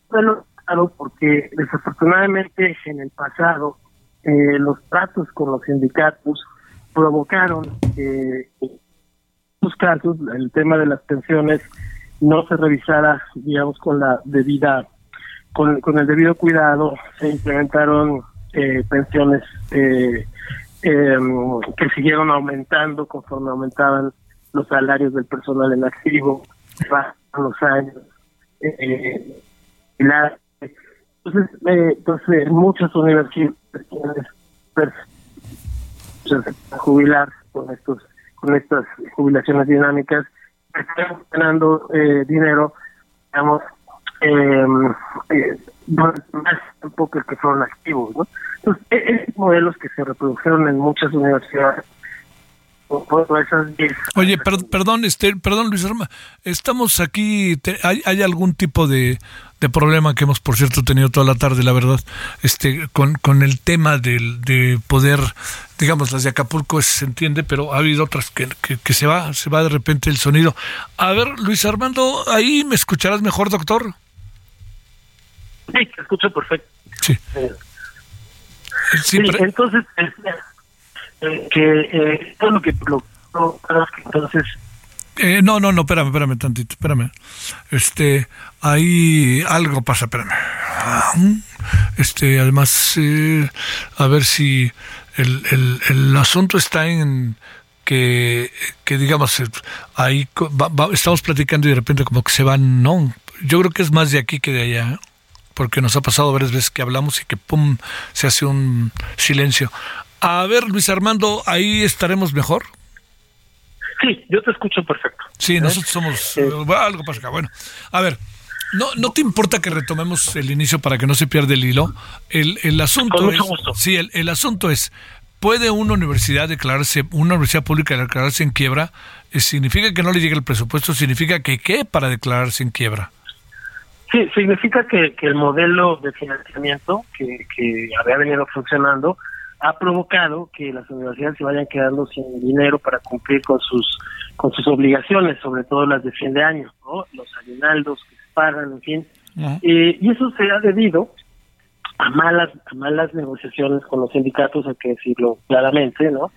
J: Bueno, claro, porque desafortunadamente en el pasado eh, los tratos con los sindicatos provocaron que muchos casos el tema de las pensiones no se revisara, digamos, con la debida, con, con el debido cuidado, se implementaron eh, pensiones eh, em, que siguieron aumentando conforme aumentaban los salarios del personal en activo, los años. Eh, la, entonces, eh, entonces, muchas universidades jubilar con estos con estas jubilaciones dinámicas están ganando eh, dinero digamos em, eh, más tiempo que, que fueron activos ¿no? entonces e-, esos modelos que se reprodujeron en muchas universidades
A: Oye, perdón, este, perdón Luis Arma, estamos aquí, hay, hay algún tipo de, de problema que hemos, por cierto, tenido toda la tarde, la verdad, este, con, con el tema del, de poder, digamos, las de Acapulco se entiende, pero ha habido otras que, que, se va, se va de repente el sonido. A ver, Luis Armando, ahí me escucharás mejor, doctor.
J: Sí, te escucho perfecto.
A: Sí.
J: sí, entonces, eh, que eh, todo lo que lo, entonces
A: eh, no, no, no, espérame, espérame tantito, espérame. Este, ahí algo pasa, espérame. Este, además, eh, a ver si el, el, el asunto está en que, que digamos, ahí estamos platicando y de repente como que se van, no. Yo creo que es más de aquí que de allá, porque nos ha pasado varias veces que hablamos y que pum, se hace un silencio. A ver, Luis Armando, ahí estaremos mejor.
J: Sí, yo te escucho perfecto.
A: Sí, nosotros somos... Eh, algo pasa acá. Bueno, a ver, no, ¿no te importa que retomemos el inicio para que no se pierda el hilo? El, el asunto es... Sí, el, el asunto es, ¿puede una universidad declararse, una universidad pública declararse en quiebra? Eh, ¿Significa que no le llegue el presupuesto? ¿Significa que qué para declararse en quiebra?
J: Sí, significa que, que el modelo de financiamiento que, que había venido funcionando ha provocado que las universidades se vayan quedando sin dinero para cumplir con sus con sus obligaciones, sobre todo las de fin de año, ¿no? los aguinaldos que se pagan, en fin. Eh, y eso se ha debido a malas a malas negociaciones con los sindicatos, hay que decirlo claramente, ¿no?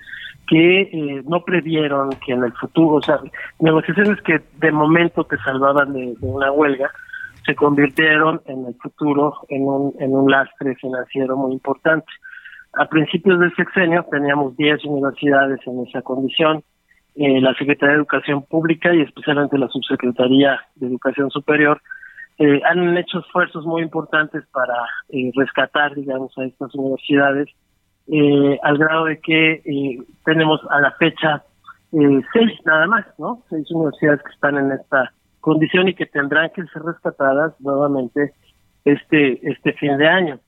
J: que eh, no previeron que en el futuro, o sea, negociaciones que de momento te salvaban de, de una huelga, se convirtieron en el futuro en un, en un lastre financiero muy importante. A principios del sexenio teníamos 10 universidades en esa condición. Eh, la Secretaría de Educación Pública y especialmente la Subsecretaría de Educación Superior eh, han hecho esfuerzos muy importantes para eh, rescatar, digamos, a estas universidades, al grado de que tenemos a la fecha seis nada más, ¿no? Seis universidades que están en esta condición y que tendrán que ser rescatadas nuevamente este este fin de año.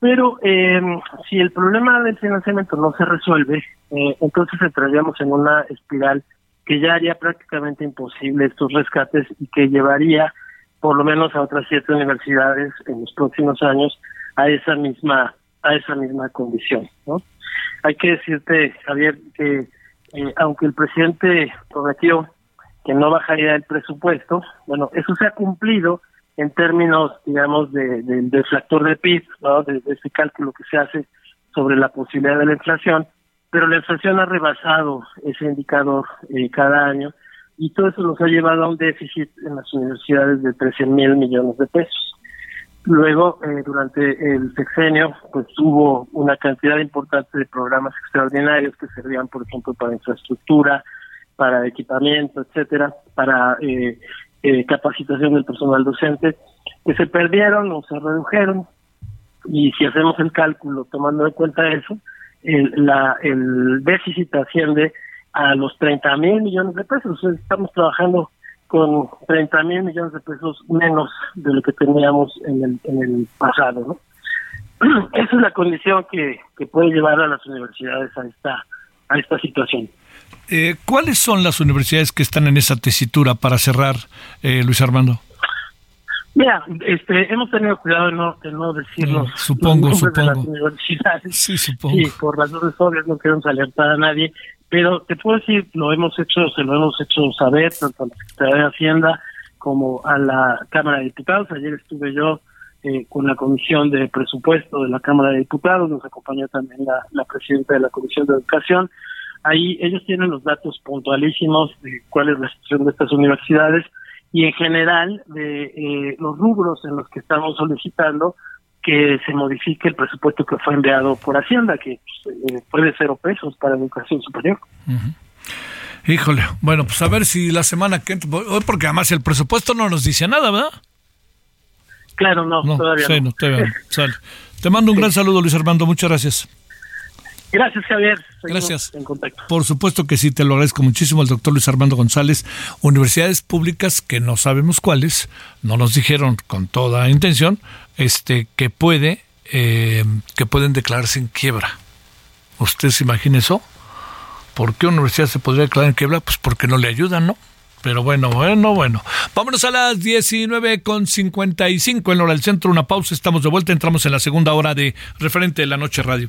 J: Pero eh, si el problema del financiamiento no se resuelve, eh, entonces entraríamos en una espiral que ya haría prácticamente imposible estos rescates y que llevaría por lo menos a otras siete universidades en los próximos años a esa misma a esa misma condición. ¿no? Hay que decirte, Javier, que eh, aunque el presidente prometió que no bajaría el presupuesto, bueno, eso se ha cumplido en términos, digamos, de, del factor de PIB, ¿no? de, ese cálculo que se hace sobre la posibilidad de la inflación, pero la inflación ha rebasado ese indicador eh, cada año y todo eso nos ha llevado a un déficit en las universidades de 13 mil millones de pesos. Luego, eh, durante el sexenio, pues hubo una cantidad importante de programas extraordinarios que servían, por ejemplo, para infraestructura, para equipamiento, etcétera, para eh, eh, capacitación del personal docente, que se perdieron o se redujeron. Y si hacemos el cálculo tomando en cuenta eso, el, la, el déficit asciende a los 30 mil millones de pesos. Estamos trabajando con 30 mil millones de pesos menos de lo que teníamos en el, en el pasado. ¿no? esa es la condición que, que puede llevar a las universidades a esta, a esta situación.
A: Eh, ¿Cuáles son las universidades que están en esa tesitura para cerrar, eh, Luis Armando?
J: Mira, este, hemos tenido cuidado de no, de no decirnos
A: Mm, supongo,
J: los nombres de las
A: supongo.
J: universidades.
A: Sí, supongo.
J: Sí, por razones obvias no queremos alertar a nadie, pero te puedo decir, lo hemos hecho, se lo hemos hecho saber tanto a la Secretaría de Hacienda como a la Cámara de Diputados. Ayer estuve yo eh, con la Comisión de Presupuesto de la Cámara de Diputados, nos acompañó también la, la presidenta de la Comisión de Educación. Ahí ellos tienen los datos puntualísimos de cuál es la situación de estas universidades y en general de eh, los rubros en los que estamos solicitando que se modifique el presupuesto que fue enviado por Hacienda, que pues, fue de cero pesos para educación superior.
A: Híjole, bueno, pues a ver si la semana que entra, porque además el presupuesto no nos dice nada, ¿verdad?
J: Claro, no, todavía
A: sí,
J: no.
A: no, todavía no. Te mando un gran saludo, Luis Armando, muchas gracias.
J: Gracias, Javier. Seguimos
A: Gracias.
J: En contacto.
A: Por supuesto que sí, te lo agradezco muchísimo al doctor Luis Armando González. Universidades públicas que no sabemos cuáles, no nos dijeron con toda intención, este, que puede, eh, que pueden declararse en quiebra. ¿Usted se imagina eso? ¿Por qué una universidad se podría declarar en quiebra? Pues porque no le ayudan, ¿no? Pero bueno, bueno, bueno. Vámonos a las 19 con 55 en hora del centro. Una pausa, estamos de vuelta. Entramos en la segunda hora de referente de la noche radio.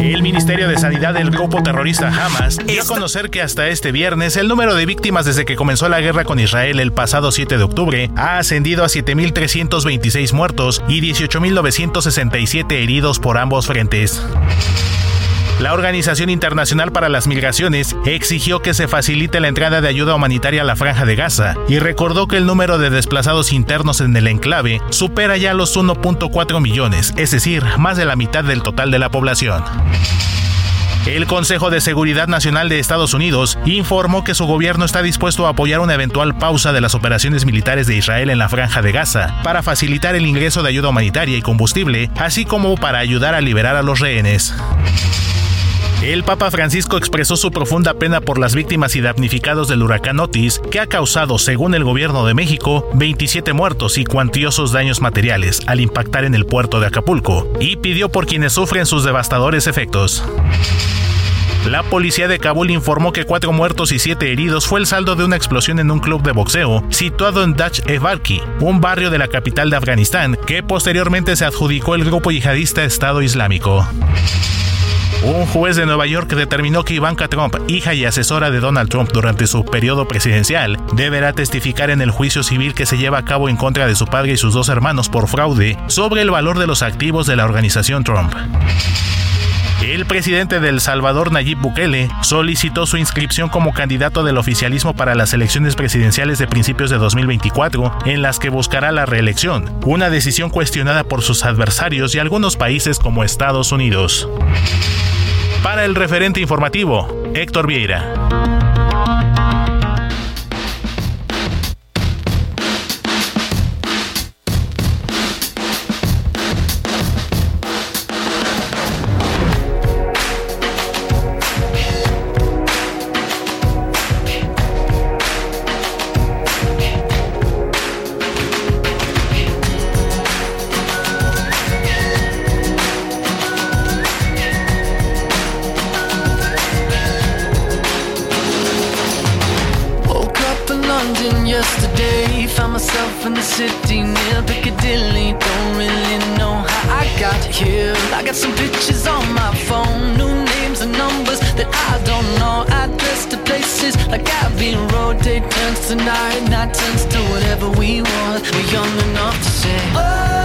K: El Ministerio de Sanidad del grupo terrorista Hamas dio a conocer que hasta este viernes el número de víctimas desde que comenzó la guerra con Israel el pasado 7 de octubre ha ascendido a 7.326 muertos y 18.967 heridos por ambos frentes. La Organización Internacional para las Migraciones exigió que se facilite la entrada de ayuda humanitaria a la franja de Gaza y recordó que el número de desplazados internos en el enclave supera ya los 1.4 millones, es decir, más de la mitad del total de la población. El Consejo de Seguridad Nacional de Estados Unidos informó que su gobierno está dispuesto a apoyar una eventual pausa de las operaciones militares de Israel en la franja de Gaza para facilitar el ingreso de ayuda humanitaria y combustible, así como para ayudar a liberar a los rehenes. El Papa Francisco expresó su profunda pena por las víctimas y damnificados del huracán Otis, que ha causado, según el gobierno de México, 27 muertos y cuantiosos daños materiales al impactar en el puerto de Acapulco, y pidió por quienes sufren sus devastadores efectos. La policía de Kabul informó que cuatro muertos y siete heridos fue el saldo de una explosión en un club de boxeo situado en Dach Evarki, un barrio de la capital de Afganistán, que posteriormente se adjudicó el grupo yihadista Estado Islámico. Un juez de Nueva York determinó que Ivanka Trump, hija y asesora de Donald Trump durante su periodo presidencial, deberá testificar en el juicio civil que se lleva a cabo en contra de su padre y sus dos hermanos por fraude sobre el valor de los activos de la organización Trump. El presidente de El Salvador, Nayib Bukele, solicitó su inscripción como candidato del oficialismo para las elecciones presidenciales de principios de 2024, en las que buscará la reelección, una decisión cuestionada por sus adversarios y algunos países como Estados Unidos. Para el referente informativo, Héctor Vieira.
L: Day turns to night, night turns to whatever we want. We're young enough to say, Oh,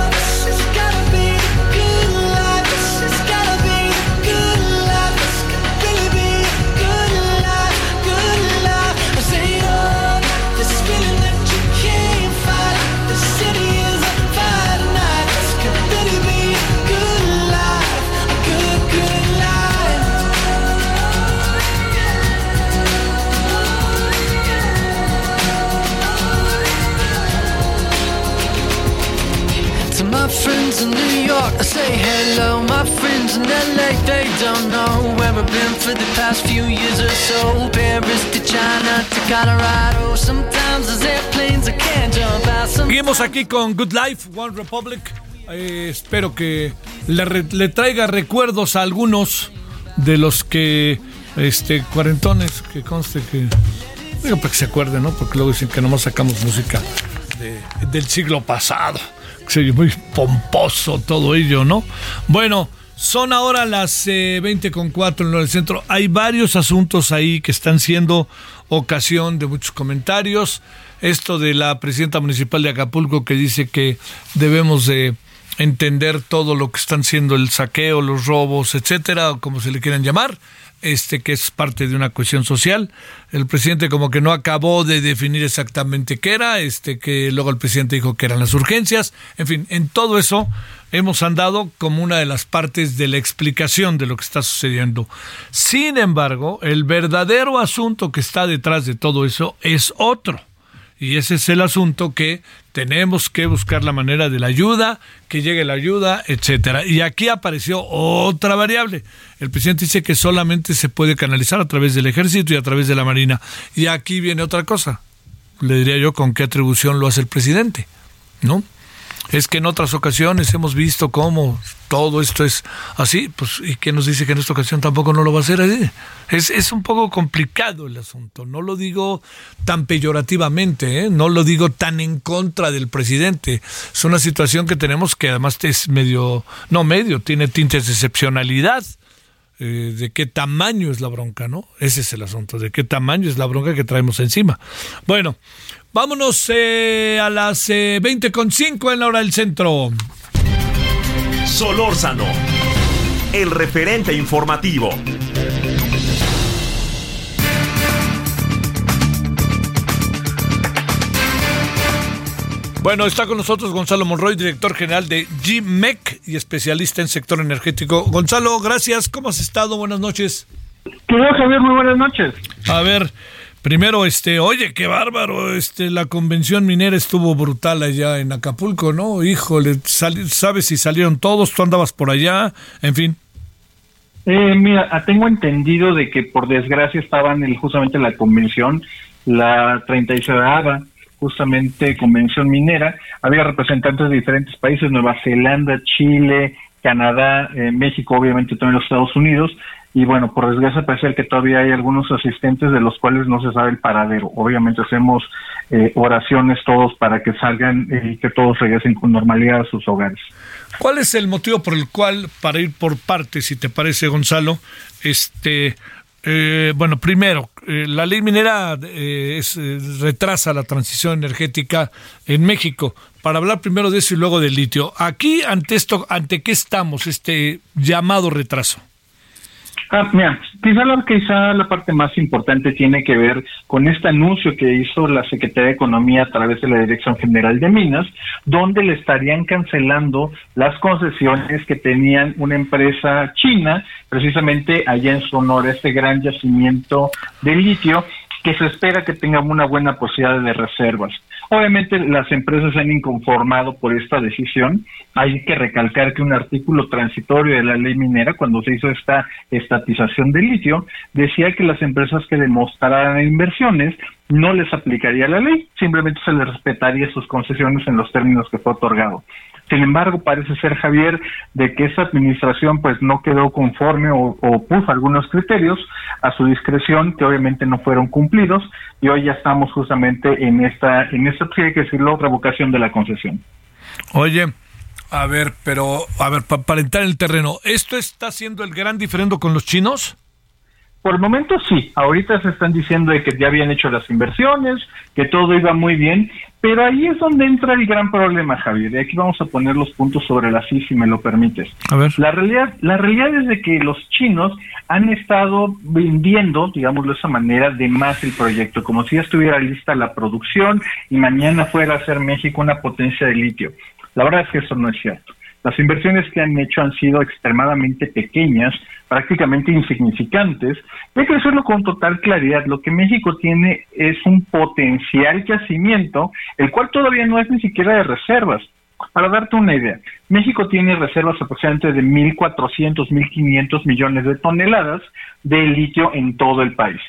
A: Seguimos aquí con Good Life, One Republic. Eh, espero que le, le traiga recuerdos a algunos de los que, este, cuarentones, que conste que, digo, para que se acuerden, ¿no? Porque luego dicen que nomás sacamos música de- del siglo pasado. Que muy pomposo todo ello, ¿no? Bueno, son ahora las eh, 20 con 4 en el centro. Hay varios asuntos ahí que están siendo ocasión de muchos comentarios. Esto de la presidenta municipal de Acapulco que dice que debemos de entender todo lo que están siendo el saqueo, los robos, etcétera, o como se le quieran llamar, este que es parte de una cuestión social. El presidente como que no acabó de definir exactamente qué era, este que luego el presidente dijo que eran las urgencias, en fin, en todo eso hemos andado como una de las partes de la explicación de lo que está sucediendo. Sin embargo, el verdadero asunto que está detrás de todo eso es otro. Y ese es el asunto que tenemos que buscar la manera de la ayuda, que llegue la ayuda, etcétera. Y aquí apareció otra variable. El presidente dice que solamente se puede canalizar a través del ejército y a través de la marina. Y aquí viene otra cosa. Le diría yo con qué atribución lo hace el presidente, ¿no? Es que en otras ocasiones hemos visto cómo todo esto es así, pues, ¿y qué nos dice que en esta ocasión tampoco no lo va a hacer así? Es, es un poco complicado el asunto, no lo digo tan peyorativamente, ¿eh? no lo digo tan en contra del presidente. Es una situación que tenemos que además es medio, no medio, tiene tintes de excepcionalidad. Eh, de qué tamaño es la bronca, ¿no? Ese es el asunto, de qué tamaño es la bronca que traemos encima. Bueno, vámonos eh, a las eh, 20.5 en la hora del centro.
D: Solórzano, el referente informativo.
A: Bueno, está con nosotros Gonzalo Monroy, director general de GMEC y especialista en sector energético. Gonzalo, gracias. ¿Cómo has estado? Buenas noches.
M: Querido Javier, muy buenas noches.
A: A ver, primero, este, oye, qué bárbaro, este, la convención minera estuvo brutal allá en Acapulco, ¿no? Híjole, ¿sabes si salieron todos? ¿Tú andabas por allá? En fin.
M: Eh, mira, ah, tengo entendido de que por desgracia estaban el, justamente en la convención, la 36 justamente convención minera, había representantes de diferentes países, Nueva Zelanda, Chile, Canadá, eh, México, obviamente también los Estados Unidos, y bueno, por desgracia parece que todavía hay algunos asistentes de los cuales no se sabe el paradero. Obviamente hacemos eh, oraciones todos para que salgan eh, y que todos regresen con normalidad a sus hogares.
A: ¿Cuál es el motivo por el cual, para ir por partes, si te parece, Gonzalo, este, eh, bueno, primero, la ley minera retrasa la transición energética en México. Para hablar primero de eso y luego del litio, aquí ante esto, ante qué estamos, este llamado retraso.
M: Ah, mira, quizá la, quizá la parte más importante tiene que ver con este anuncio que hizo la Secretaría de Economía a través de la Dirección General de Minas, donde le estarían cancelando las concesiones que tenían una empresa china, precisamente allá en Sonora, este gran yacimiento de litio, que se espera que tenga una buena posibilidad de reservas. Obviamente las empresas se han inconformado por esta decisión. Hay que recalcar que un artículo transitorio de la ley minera, cuando se hizo esta estatización del litio, decía que las empresas que demostraran inversiones no les aplicaría la ley, simplemente se les respetaría sus concesiones en los términos que fue otorgado. Sin embargo, parece ser, Javier, de que esa administración pues no quedó conforme o, puso algunos criterios a su discreción que obviamente no fueron cumplidos y hoy ya estamos justamente en esta, en esta, hay que decirlo, revocación de la concesión.
A: Oye, a ver, pero, a ver, para entrar en el terreno, ¿esto está siendo el gran diferendo con los chinos?
M: Por el momento sí, ahorita se están diciendo de que ya habían hecho las inversiones, que todo iba muy bien, pero ahí es donde entra el gran problema, Javier, y aquí vamos a poner los puntos sobre la sí, si me lo permites.
A: A ver.
M: La realidad, la realidad es de que los chinos han estado vendiendo, digámoslo de esa manera, de más el proyecto, como si ya estuviera lista la producción y mañana fuera a ser México una potencia de litio. La verdad es que eso no es cierto. Las inversiones que han hecho han sido extremadamente pequeñas, prácticamente insignificantes. Hay que decirlo con total claridad, lo que México tiene es un potencial yacimiento, el cual todavía no es ni siquiera de reservas. Para darte una idea, México tiene reservas aproximadamente de 1.400, 1.500 millones de toneladas de litio en todo el país.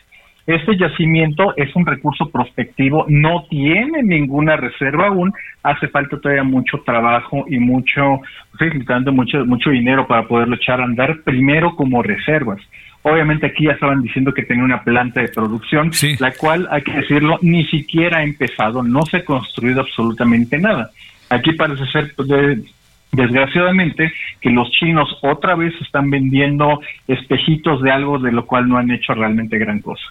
M: Este yacimiento es un recurso prospectivo, no tiene ninguna reserva aún, hace falta todavía mucho trabajo y mucho, sí, mucho, mucho dinero para poderlo echar a andar primero como reservas. Obviamente aquí ya estaban diciendo que tenía una planta de producción, la cual, hay que decirlo, ni siquiera ha empezado, no se ha construido absolutamente nada. Aquí parece ser de, desgraciadamente que los chinos otra vez están vendiendo espejitos de algo de lo cual no han hecho realmente gran cosa.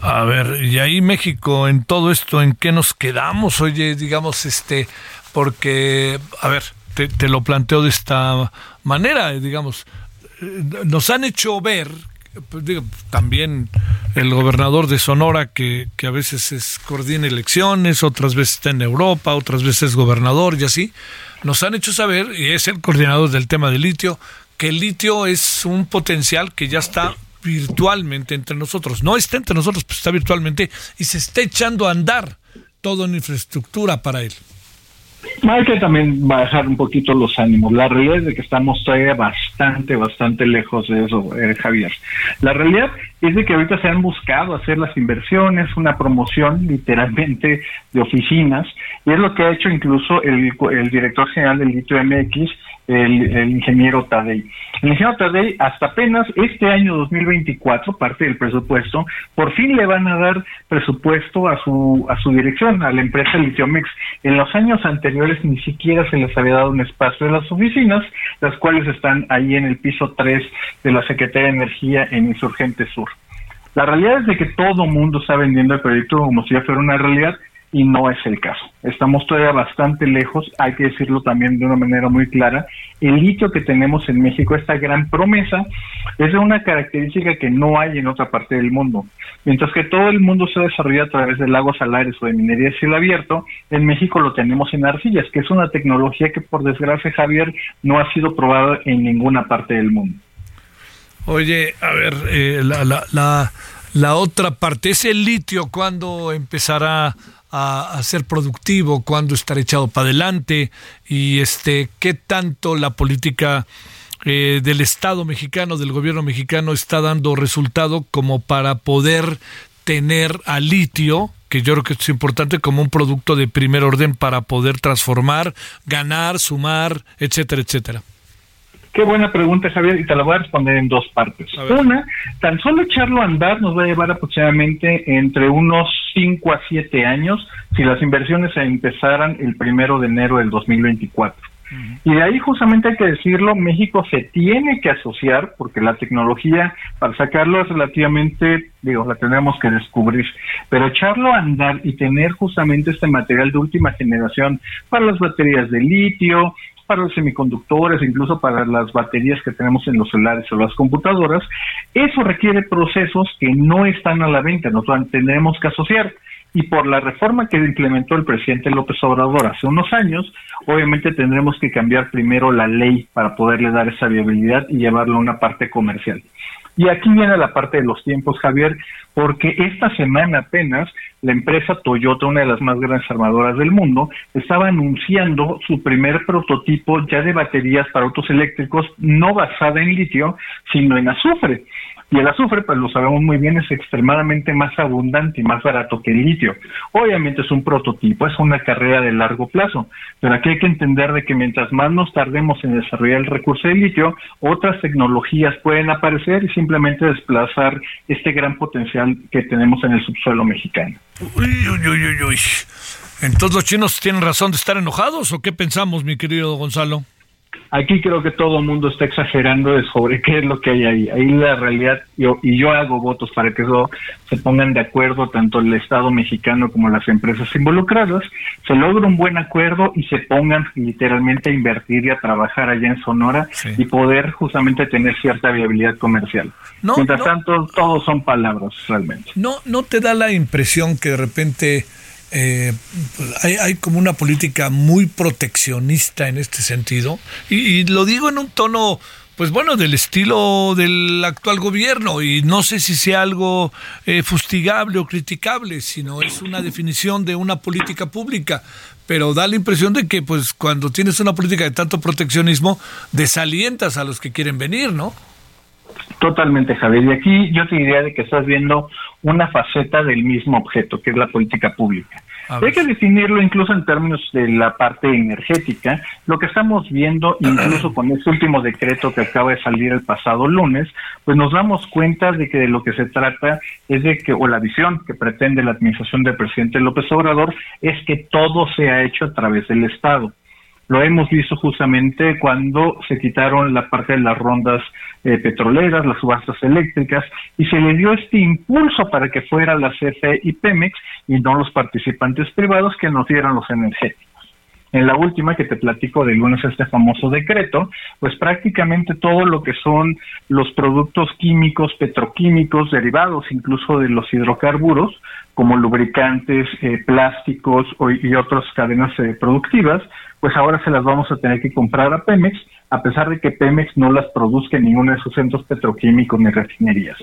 A: A ver, y ahí México en todo esto, ¿en qué nos quedamos? Oye, digamos, este, porque, a ver, te, te lo planteo de esta manera, digamos, eh, nos han hecho ver pues, digo, también el gobernador de Sonora que, que, a veces es, coordina elecciones, otras veces está en Europa, otras veces es gobernador y así, nos han hecho saber, y es el coordinador del tema del litio, que el litio es un potencial que ya está virtualmente entre nosotros. No está entre nosotros, pero está virtualmente y se está echando a andar todo en infraestructura para él.
M: Hay que también bajar un poquito los ánimos. La realidad es de que estamos todavía bastante, bastante lejos de eso, eh, Javier. La realidad es de que ahorita se han buscado hacer las inversiones, una promoción literalmente de oficinas, y es lo que ha hecho incluso el, el director general del Litio MX, el, ingeniero Tadei. El ingeniero Tadei, hasta apenas este año 2024, parte del presupuesto, por fin le van a dar presupuesto a su, a su dirección, a la empresa Litiomex. En los años anteriores ni siquiera se les había dado un espacio en las oficinas, las cuales están ahí en el piso 3 de la Secretaría de Energía en Insurgente Sur. La realidad es de que todo mundo está vendiendo el proyecto como si ya fuera una realidad y no es el caso. Estamos todavía bastante lejos, hay que decirlo también de una manera muy clara. El litio que tenemos en México, esta gran promesa, es de una característica que no hay en otra parte del mundo. Mientras que todo el mundo se desarrolla a través de lagos salares o de minería de cielo abierto, en México lo tenemos en arcillas, que es una tecnología que por desgracia, Javier, no ha sido probada en ninguna parte del mundo.
A: Oye, a ver, eh, la, la, la, otra parte, ¿es el litio cuando empezará ser productivo, cuándo estar echado para adelante y este qué tanto la política eh, del Estado mexicano, del gobierno mexicano está dando resultado como para poder tener al litio, que yo creo que es importante como un producto de primer orden para poder transformar, ganar, sumar, etcétera, etcétera.
M: Qué buena pregunta, Javier, y te la voy a responder en dos partes. Una, tan solo echarlo a andar nos va a llevar aproximadamente entre unos 5 a 7 años si las inversiones se empezaran el primero de enero del 2024. Y de ahí justamente hay que decirlo, México se tiene que asociar porque la tecnología para sacarlo es relativamente, digo, la tenemos que descubrir, pero echarlo a andar y tener justamente este material de última generación para las baterías de litio, para los semiconductores, incluso para las baterías que tenemos en los celulares o las computadoras, eso requiere procesos que no están a la venta, nos tendremos que asociar. Y por la reforma que implementó el presidente López Obrador hace unos años, obviamente tendremos que cambiar primero la ley para poderle dar esa viabilidad y llevarlo a una parte comercial. Y aquí viene la parte de los tiempos, Javier, porque esta semana apenas la empresa Toyota, una de las más grandes armadoras del mundo, estaba anunciando su primer prototipo ya de baterías para autos eléctricos, no basada en litio, sino en azufre. Y el azufre, pues lo sabemos muy bien, es extremadamente más abundante y más barato que el litio. Obviamente es un prototipo, es una carrera de largo plazo, pero aquí hay que entender de que mientras más nos tardemos en desarrollar el recurso de litio, otras tecnologías pueden aparecer y simplemente desplazar este gran potencial que tenemos en el subsuelo mexicano.
A: Uy, uy, uy, uy. Entonces los chinos tienen razón de estar enojados o qué pensamos, mi querido Gonzalo?
M: Aquí creo que todo el mundo está exagerando de sobre qué es lo que hay ahí. Ahí la realidad, yo, y yo hago votos para que eso se pongan de acuerdo tanto el Estado mexicano como las empresas involucradas, se logre un buen acuerdo y se pongan literalmente a invertir y a trabajar allá en Sonora y poder justamente tener cierta viabilidad comercial. Mientras tanto, todos son palabras realmente.
A: ¿No, ¿No te da la impresión que de repente eh, pues, hay, hay, como una política muy proteccionista en este sentido. Y, lo digo en un tono, pues bueno, del estilo del actual gobierno. Y no sé si sea algo eh, fustigable o criticable, sino es una definición de una política pública. Pero da la impresión de que, pues, cuando tienes una política de tanto proteccionismo, desalientas a los que quieren venir, ¿no?
M: Totalmente, Javier. Y aquí yo te diría de que estás viendo una faceta del mismo objeto, que es la política pública. Hay que definirlo incluso en términos de la parte energética. Lo que estamos viendo, incluso con este último decreto que acaba de salir el pasado lunes, pues nos damos cuenta de que de lo que se trata es de que, o la visión que pretende la administración del presidente López Obrador, es que todo se ha hecho a través del Estado. Lo hemos visto justamente cuando se quitaron la parte de las rondas eh, petroleras, las subastas eléctricas, y se le dio este impulso para que fuera la CFE y Pemex y no los participantes privados que nos dieran los energéticos. En la última que te platico de lunes este famoso decreto, pues prácticamente todo lo que son los productos químicos, petroquímicos, derivados incluso de los hidrocarburos, como lubricantes, eh, plásticos y otras cadenas eh, productivas, pues ahora se las vamos a tener que comprar a Pemex, a pesar de que Pemex no las produzca en ninguno de sus centros petroquímicos ni refinerías.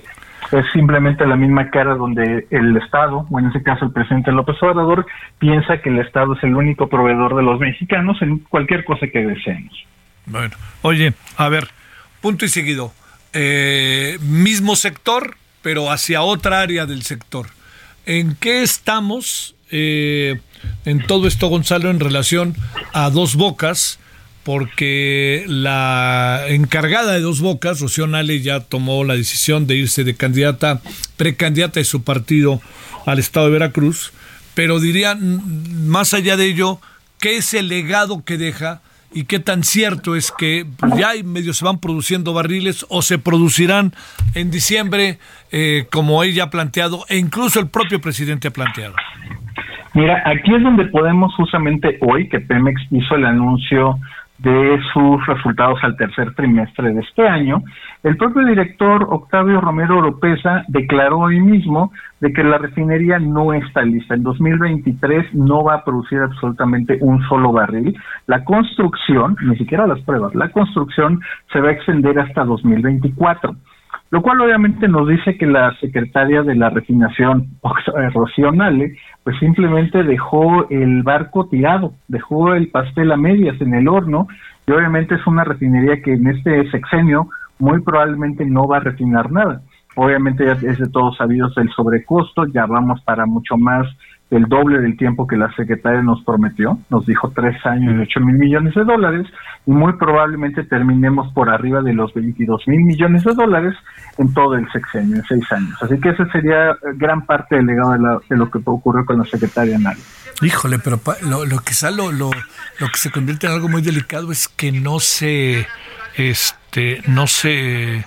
M: Es simplemente la misma cara donde el Estado, o en ese caso el presidente López Obrador, piensa que el Estado es el único proveedor de los mexicanos en cualquier cosa que deseemos.
A: Bueno, oye, a ver, punto y seguido. Eh, mismo sector, pero hacia otra área del sector. ¿En qué estamos eh, en todo esto, Gonzalo, en relación a Dos Bocas, porque la encargada de Dos Bocas, Rocío Nale, ya tomó la decisión de irse de candidata, precandidata de su partido al estado de Veracruz, pero diría, más allá de ello, ¿qué es el legado que deja? y qué tan cierto es que ya hay medio se van produciendo barriles o se producirán en diciembre eh, como ella ha planteado e incluso el propio presidente ha planteado.
M: Mira, aquí es donde podemos justamente hoy que Pemex hizo el anuncio de sus resultados al tercer trimestre de este año, el propio director Octavio Romero Oropesa declaró hoy mismo de que la refinería no está lista. En 2023 no va a producir absolutamente un solo barril. La construcción, ni siquiera las pruebas, la construcción se va a extender hasta 2024 lo cual obviamente nos dice que la secretaria de la refinación, Rocío pues simplemente dejó el barco tirado, dejó el pastel a medias en el horno, y obviamente es una refinería que en este sexenio muy probablemente no va a refinar nada. Obviamente ya es de todos sabidos el sobrecosto, ya vamos para mucho más el doble del tiempo que la secretaria nos prometió, nos dijo tres años y ocho mil millones de dólares, y muy probablemente terminemos por arriba de los 22 mil millones de dólares en todo el sexenio, en seis años. Así que ese sería gran parte del legado de, lo que ocurrió con la secretaria Nali.
A: Híjole, pero lo, lo que lo, lo, lo que se convierte en algo muy delicado es que no se, este, no se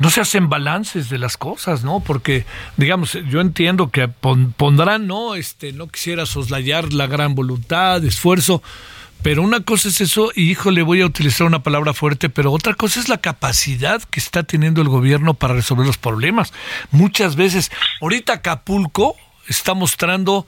A: no se hacen balances de las cosas, ¿no? Porque, digamos, yo entiendo que pondrán, ¿no? Este, no quisiera soslayar la gran voluntad, esfuerzo, pero una cosa es eso, y híjole, voy a utilizar una palabra fuerte, pero otra cosa es la capacidad que está teniendo el gobierno para resolver los problemas. Muchas veces, ahorita Acapulco está mostrando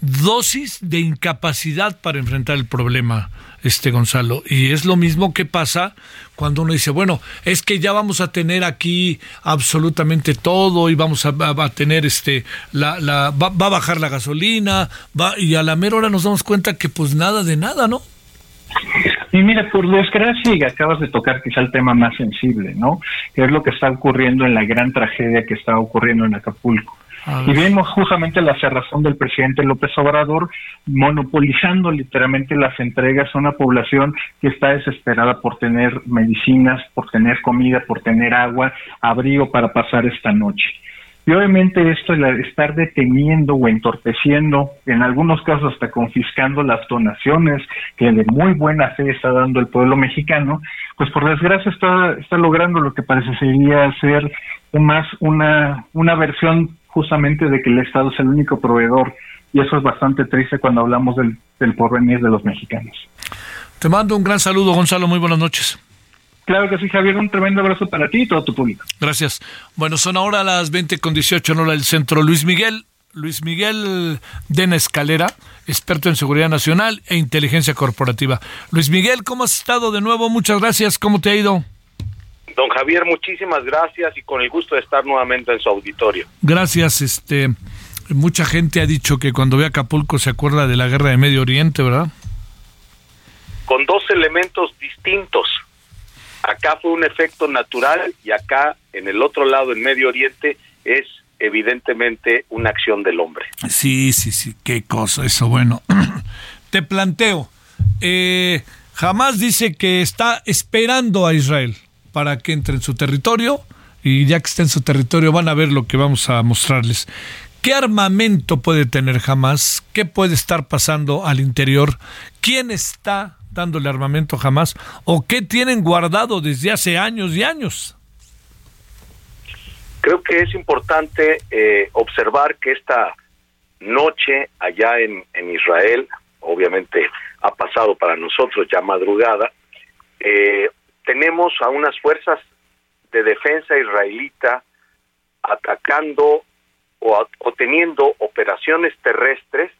A: dosis de incapacidad para enfrentar el problema, este Gonzalo. Y es lo mismo que pasa cuando uno dice, bueno, es que ya vamos a tener aquí absolutamente todo y vamos a, tener este, la, la va, a bajar la gasolina, va, y a la mera hora nos damos cuenta que pues nada de nada, ¿no?
M: Y mira, por desgracia, y acabas de tocar quizá el tema más sensible, ¿no? Que es lo que está ocurriendo en la gran tragedia que está ocurriendo en Acapulco. Y vemos justamente la cerrazón del presidente López Obrador monopolizando literalmente las entregas a una población que está desesperada por tener medicinas, por tener comida, por tener agua, abrigo para pasar esta noche. Y obviamente esto, el estar deteniendo o entorpeciendo, en algunos casos hasta confiscando las donaciones que de muy buena fe está dando el pueblo mexicano, pues por desgracia está, está logrando lo que parecería ser más una, una versión justamente de que el Estado es el único proveedor. Y eso es bastante triste cuando hablamos del, del porvenir de los mexicanos.
A: Te mando un gran saludo, Gonzalo. Muy buenas noches.
M: Claro que sí, Javier. Un tremendo abrazo para ti y todo tu público.
A: Gracias. Bueno, son ahora las 20 con 18 en hora del centro. Luis Miguel, Luis Miguel Dena Escalera, experto en seguridad nacional e inteligencia corporativa. Luis Miguel, ¿cómo has estado de nuevo? Muchas gracias. ¿Cómo te ha ido?
N: Don Javier, muchísimas gracias y con el gusto de estar nuevamente en su auditorio.
A: Gracias. Este, mucha gente ha dicho que cuando ve Acapulco se acuerda de la guerra de Medio Oriente, ¿verdad?
N: Con dos elementos distintos. Acá fue un efecto natural y acá, en el otro lado, en Medio Oriente, es evidentemente una acción del hombre.
A: Sí, sí, sí, qué cosa eso. Bueno, te planteo, eh, jamás dice que está esperando a Israel para que entre en su territorio y ya que está en su territorio van a ver lo que vamos a mostrarles. ¿Qué armamento puede tener jamás? ¿Qué puede estar pasando al interior? ¿Quién está dándole armamento jamás? ¿O qué tienen guardado desde hace años y años?
N: Creo que es importante eh, observar que esta noche allá en, en, Israel, obviamente ha pasado para nosotros ya madrugada, eh, tenemos a unas fuerzas de defensa israelita atacando o, o, teniendo operaciones terrestres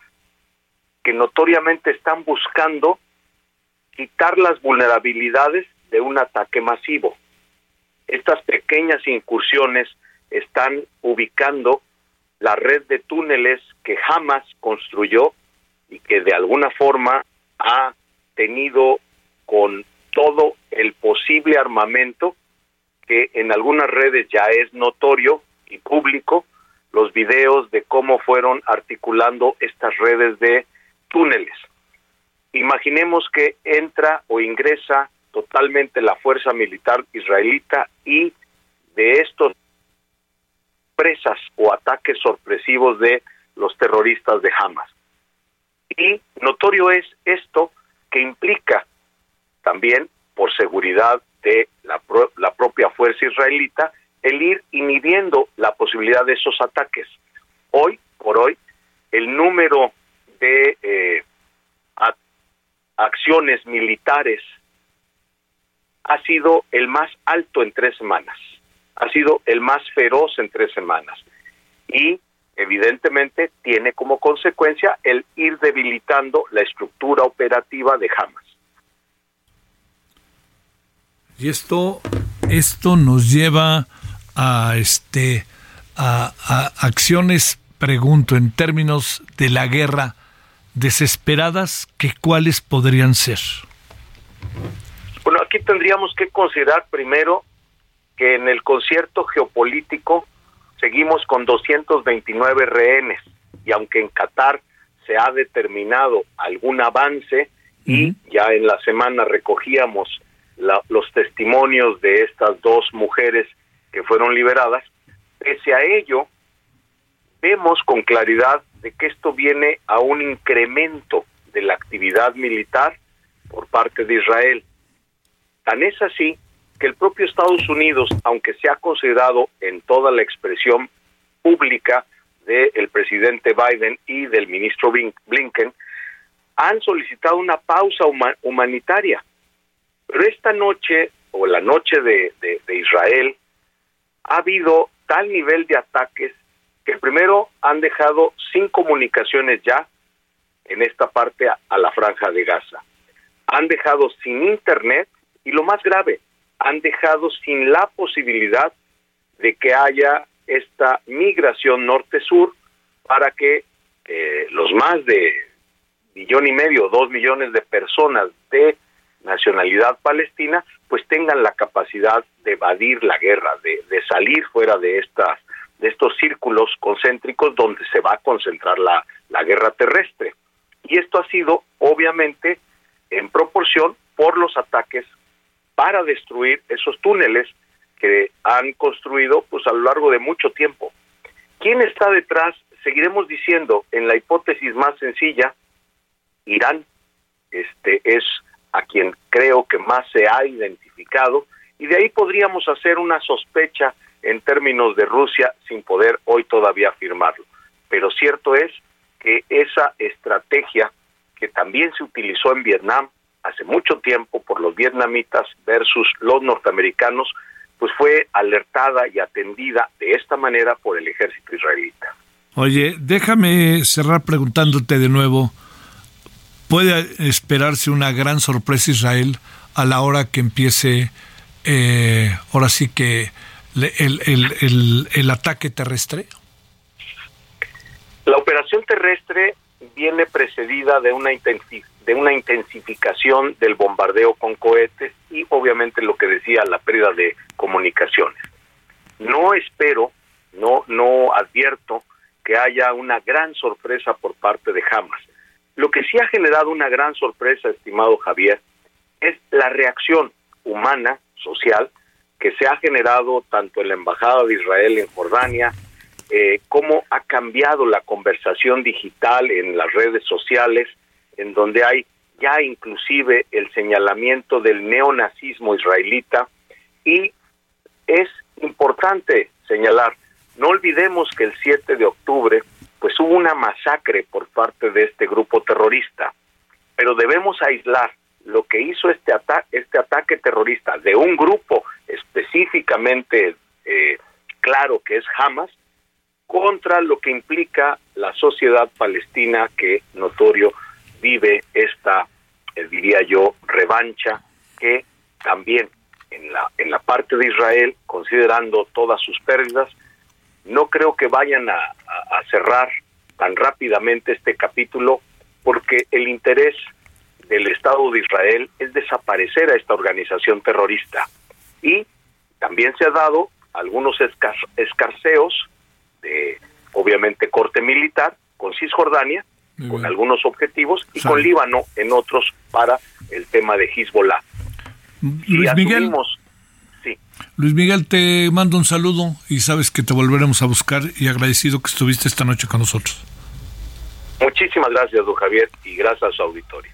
N: que notoriamente están buscando quitar las vulnerabilidades de un ataque masivo. Estas pequeñas incursiones están ubicando la red de túneles que jamás construyó y que de alguna forma ha tenido con todo el posible armamento que en algunas redes ya es notorio y público los videos de cómo fueron articulando estas redes de túneles. Imaginemos que entra o ingresa totalmente la fuerza militar israelita y de estos presas o ataques sorpresivos de los terroristas de Hamas. Y notorio es esto que implica también, por seguridad de la, la propia fuerza israelita, el ir inhibiendo la posibilidad de esos ataques. Hoy por hoy, el número de eh, acciones militares ha sido el más alto en tres semanas, ha sido el más feroz en tres semanas y evidentemente tiene como consecuencia el ir debilitando la estructura operativa de Hamas.
A: Y esto, esto nos lleva a este a, a acciones, pregunto, en términos de la guerra desesperadas, que cuáles podrían ser.
N: Bueno, aquí tendríamos que considerar primero que en el concierto geopolítico seguimos con 229 rehenes y aunque en Qatar se ha determinado algún avance y ya en la semana recogíamos la, los testimonios de estas dos mujeres que fueron liberadas, pese a ello, vemos con claridad de que esto viene a un incremento de la actividad militar por parte de Israel. Tan es así que el propio Estados Unidos, aunque se ha considerado en toda la expresión pública del presidente Biden y del ministro Blinken, han solicitado una pausa humanitaria pero esta noche, o la noche de, de, Israel, ha habido tal nivel de ataques que primero han dejado sin comunicaciones ya en esta parte a, la franja de Gaza. Han dejado sin internet y lo más grave, han dejado sin la posibilidad de que haya esta migración norte-sur para que eh, los más de millón y medio, dos millones de personas de nacionalidad palestina, pues tengan la capacidad de evadir la guerra, de, de salir fuera de estas de estos círculos concéntricos donde se va a concentrar la, la guerra terrestre. Y esto ha sido, obviamente, en proporción por los ataques para destruir esos túneles que han construido pues a lo largo de mucho tiempo. ¿Quién está detrás? Seguiremos diciendo en la hipótesis más sencilla, Irán este es a quien creo que más se ha identificado y de ahí podríamos hacer una sospecha en términos de Rusia sin poder hoy todavía afirmarlo. Pero cierto es que esa estrategia que también se utilizó en Vietnam hace mucho tiempo por los vietnamitas versus los norteamericanos, pues fue alertada y atendida de esta manera por el ejército israelita.
A: Oye, déjame cerrar preguntándote de nuevo, ¿puede esperarse una gran sorpresa Israel a la hora que empiece, eh, ahora sí que, el, el, el, ataque terrestre?
N: La operación terrestre viene precedida de una, de una intensificación del bombardeo con cohetes y obviamente lo que decía la pérdida de comunicaciones. No espero, no, no advierto que haya una gran sorpresa por parte de Hamas. Lo que sí ha generado una gran sorpresa, estimado Javier, es la reacción humana, social, que se ha generado tanto en la Embajada de Israel en Jordania, eh, cómo ha cambiado la conversación digital en las redes sociales, en donde hay ya inclusive el señalamiento del neonazismo israelita. Y es importante señalar, no olvidemos que el 7 de octubre pues hubo una masacre por parte de este grupo terrorista, pero debemos aislar lo que hizo este, ataque este ataque terrorista de un grupo específicamente eh, claro que es Hamas contra lo que implica la sociedad palestina que notorio vive esta eh, diría yo revancha que también en la en la parte de Israel considerando todas sus pérdidas no creo que vayan a cerrar tan rápidamente este capítulo porque el interés del Estado de Israel es desaparecer a esta organización terrorista. Y también se ha dado algunos escarceos de, obviamente, corte militar con Cisjordania, con algunos objetivos, y con Líbano en otros para el tema de Hezbollah.
A: Luis Miguel.
N: Sí.
A: Luis Miguel, te mando un saludo y sabes que te volveremos a buscar y agradecido que estuviste esta noche con nosotros.
N: Muchísimas gracias, don Javier, y gracias a su auditorio.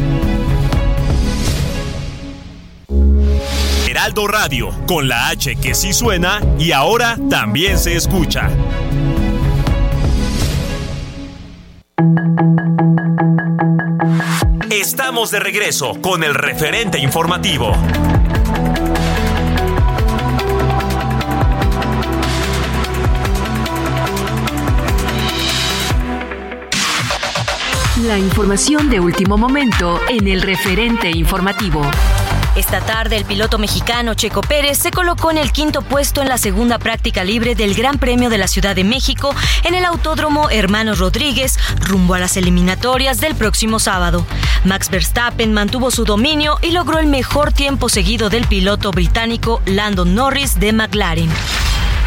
D: Heraldo Radio, con la H que sí suena y ahora también se escucha. Estamos de regreso con el referente informativo.
O: La información de último momento en el referente informativo.
P: Esta tarde el piloto mexicano Checo Pérez se colocó en el quinto puesto en la segunda práctica libre del Gran Premio de la Ciudad de México en el Autódromo Hermanos Rodríguez rumbo a las eliminatorias del próximo sábado. Max Verstappen mantuvo su dominio y logró el mejor tiempo seguido del piloto británico Landon Norris de McLaren.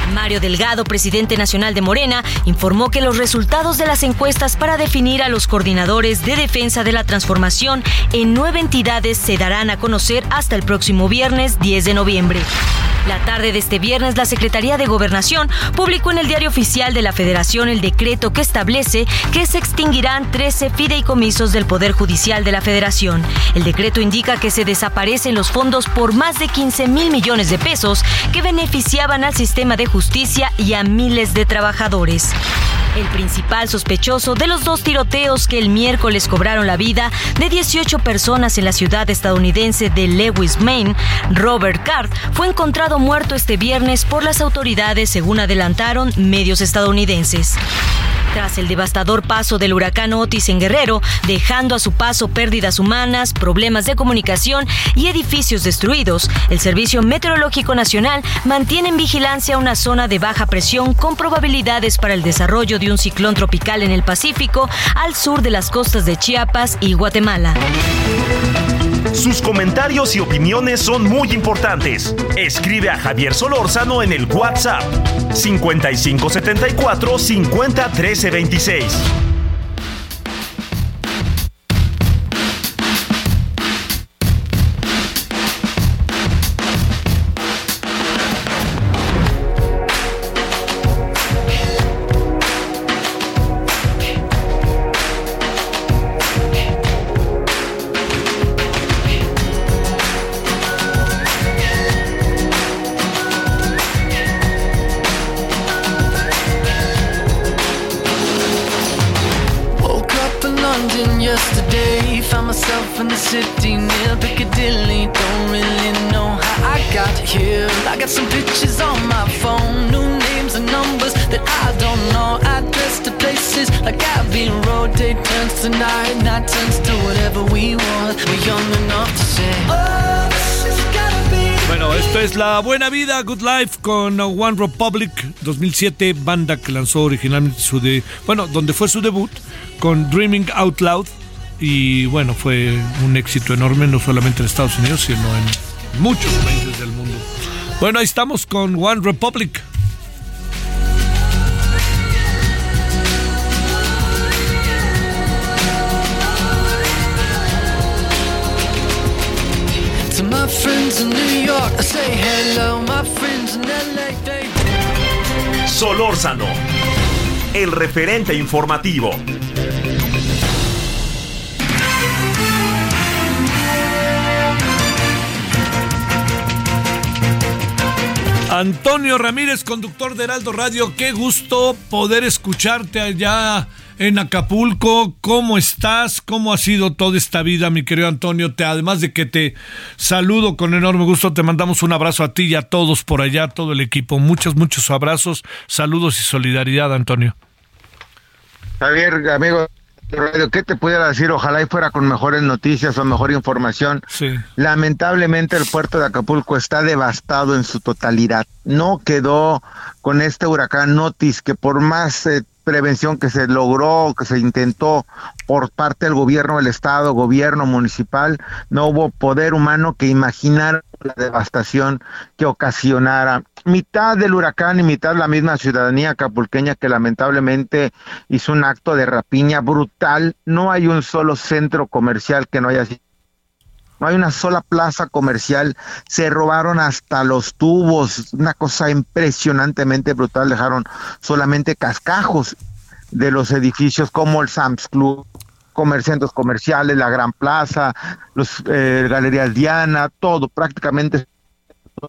P: Mario Delgado, presidente nacional de Morena, informó que los resultados de las encuestas para definir a los coordinadores de defensa de la transformación en nueve entidades se darán a conocer hasta el próximo viernes 10 de noviembre. La tarde de este viernes, la Secretaría de Gobernación publicó en el Diario Oficial de la Federación el decreto que establece que se extinguirán 13 fideicomisos del Poder Judicial de la Federación. El decreto indica que se desaparecen los fondos por más de 15 mil millones de pesos que beneficiaban al sistema de justicia y a miles de trabajadores. El principal sospechoso de los dos tiroteos que el miércoles cobraron la vida de 18 personas en la ciudad estadounidense de Lewis, Maine, Robert Card, fue encontrado muerto este viernes por las autoridades, según adelantaron medios estadounidenses. Tras el devastador paso del huracán Otis en Guerrero, dejando a su paso pérdidas humanas, problemas de comunicación y edificios destruidos, el Servicio Meteorológico Nacional mantiene en vigilancia una zona de baja presión con probabilidades para el desarrollo de un ciclón tropical en el Pacífico al sur de las costas de Chiapas y Guatemala.
D: Sus comentarios y opiniones son muy importantes. Escribe a Javier Solórzano en el WhatsApp 5574 50 13 26.
A: La Buena Vida, Good Life con One Republic 2007, banda que lanzó originalmente su de, bueno, donde fue su debut con Dreaming Out Loud y bueno, fue un éxito enorme no solamente en Estados Unidos, sino en muchos países del mundo. Bueno, ahí estamos con One Republic.
D: Solórzano, el referente informativo.
A: Antonio Ramírez, conductor de Heraldo Radio, qué gusto poder escucharte allá en Acapulco. ¿Cómo estás? ¿Cómo ha sido toda esta vida, mi querido Antonio? Te, además de que te saludo con enorme gusto, te mandamos un abrazo a ti y a todos por allá, todo el equipo. Muchos, muchos abrazos, saludos y solidaridad, Antonio.
Q: Javier, amigo ¿qué te pudiera decir? Ojalá y fuera con mejores noticias o mejor información.
A: Sí.
Q: Lamentablemente el puerto de Acapulco está devastado en su totalidad. No quedó con este huracán Otis que por más eh, prevención que se logró, que se intentó por parte del gobierno del estado, gobierno municipal, no hubo poder humano que imaginara la devastación que ocasionara. Mitad del huracán y mitad la misma ciudadanía acapulqueña que lamentablemente hizo un acto de rapiña brutal. No hay un solo centro comercial que no haya sido no hay una sola plaza comercial, se robaron hasta los tubos, una cosa impresionantemente brutal, dejaron solamente cascajos de los edificios como el Sam's Club, comerciantes comerciales, la Gran Plaza, los eh, Galerías Diana, todo prácticamente.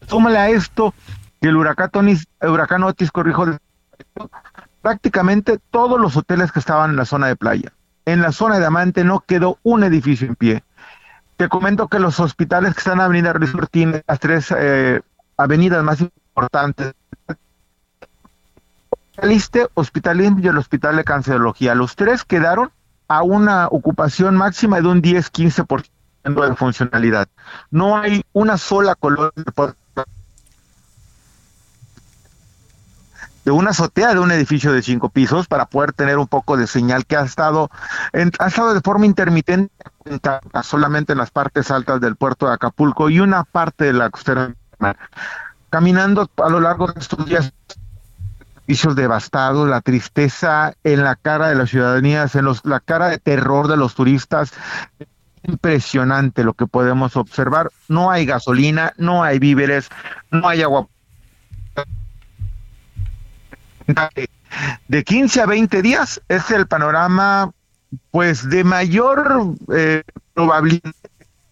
Q: Súmale a esto que el huracán, Otis, el huracán Otis corrijo prácticamente todos los hoteles que estaban en la zona de playa. En la zona de Amante no quedó un edificio en pie. Te comento que los hospitales que están en Avenida Ruiz Cortines, las tres eh, avenidas más importantes, Liste, Hospital Indio y el Hospital de Cancerología, los tres quedaron a una ocupación máxima de un 10-15% de funcionalidad. No hay una sola colonia de una azotea de un edificio de cinco pisos para poder tener un poco de señal que ha estado, en- ha estado de forma intermitente solamente en las partes altas del puerto de Acapulco y una parte de la costera. Caminando a lo largo de estos días, edificios devastados, la tristeza en la cara de las ciudadanías, en los, la cara de terror de los turistas, impresionante lo que podemos observar. No hay gasolina, no hay víveres, no hay agua de 15 a 20 días es el panorama pues de mayor eh, probabilidad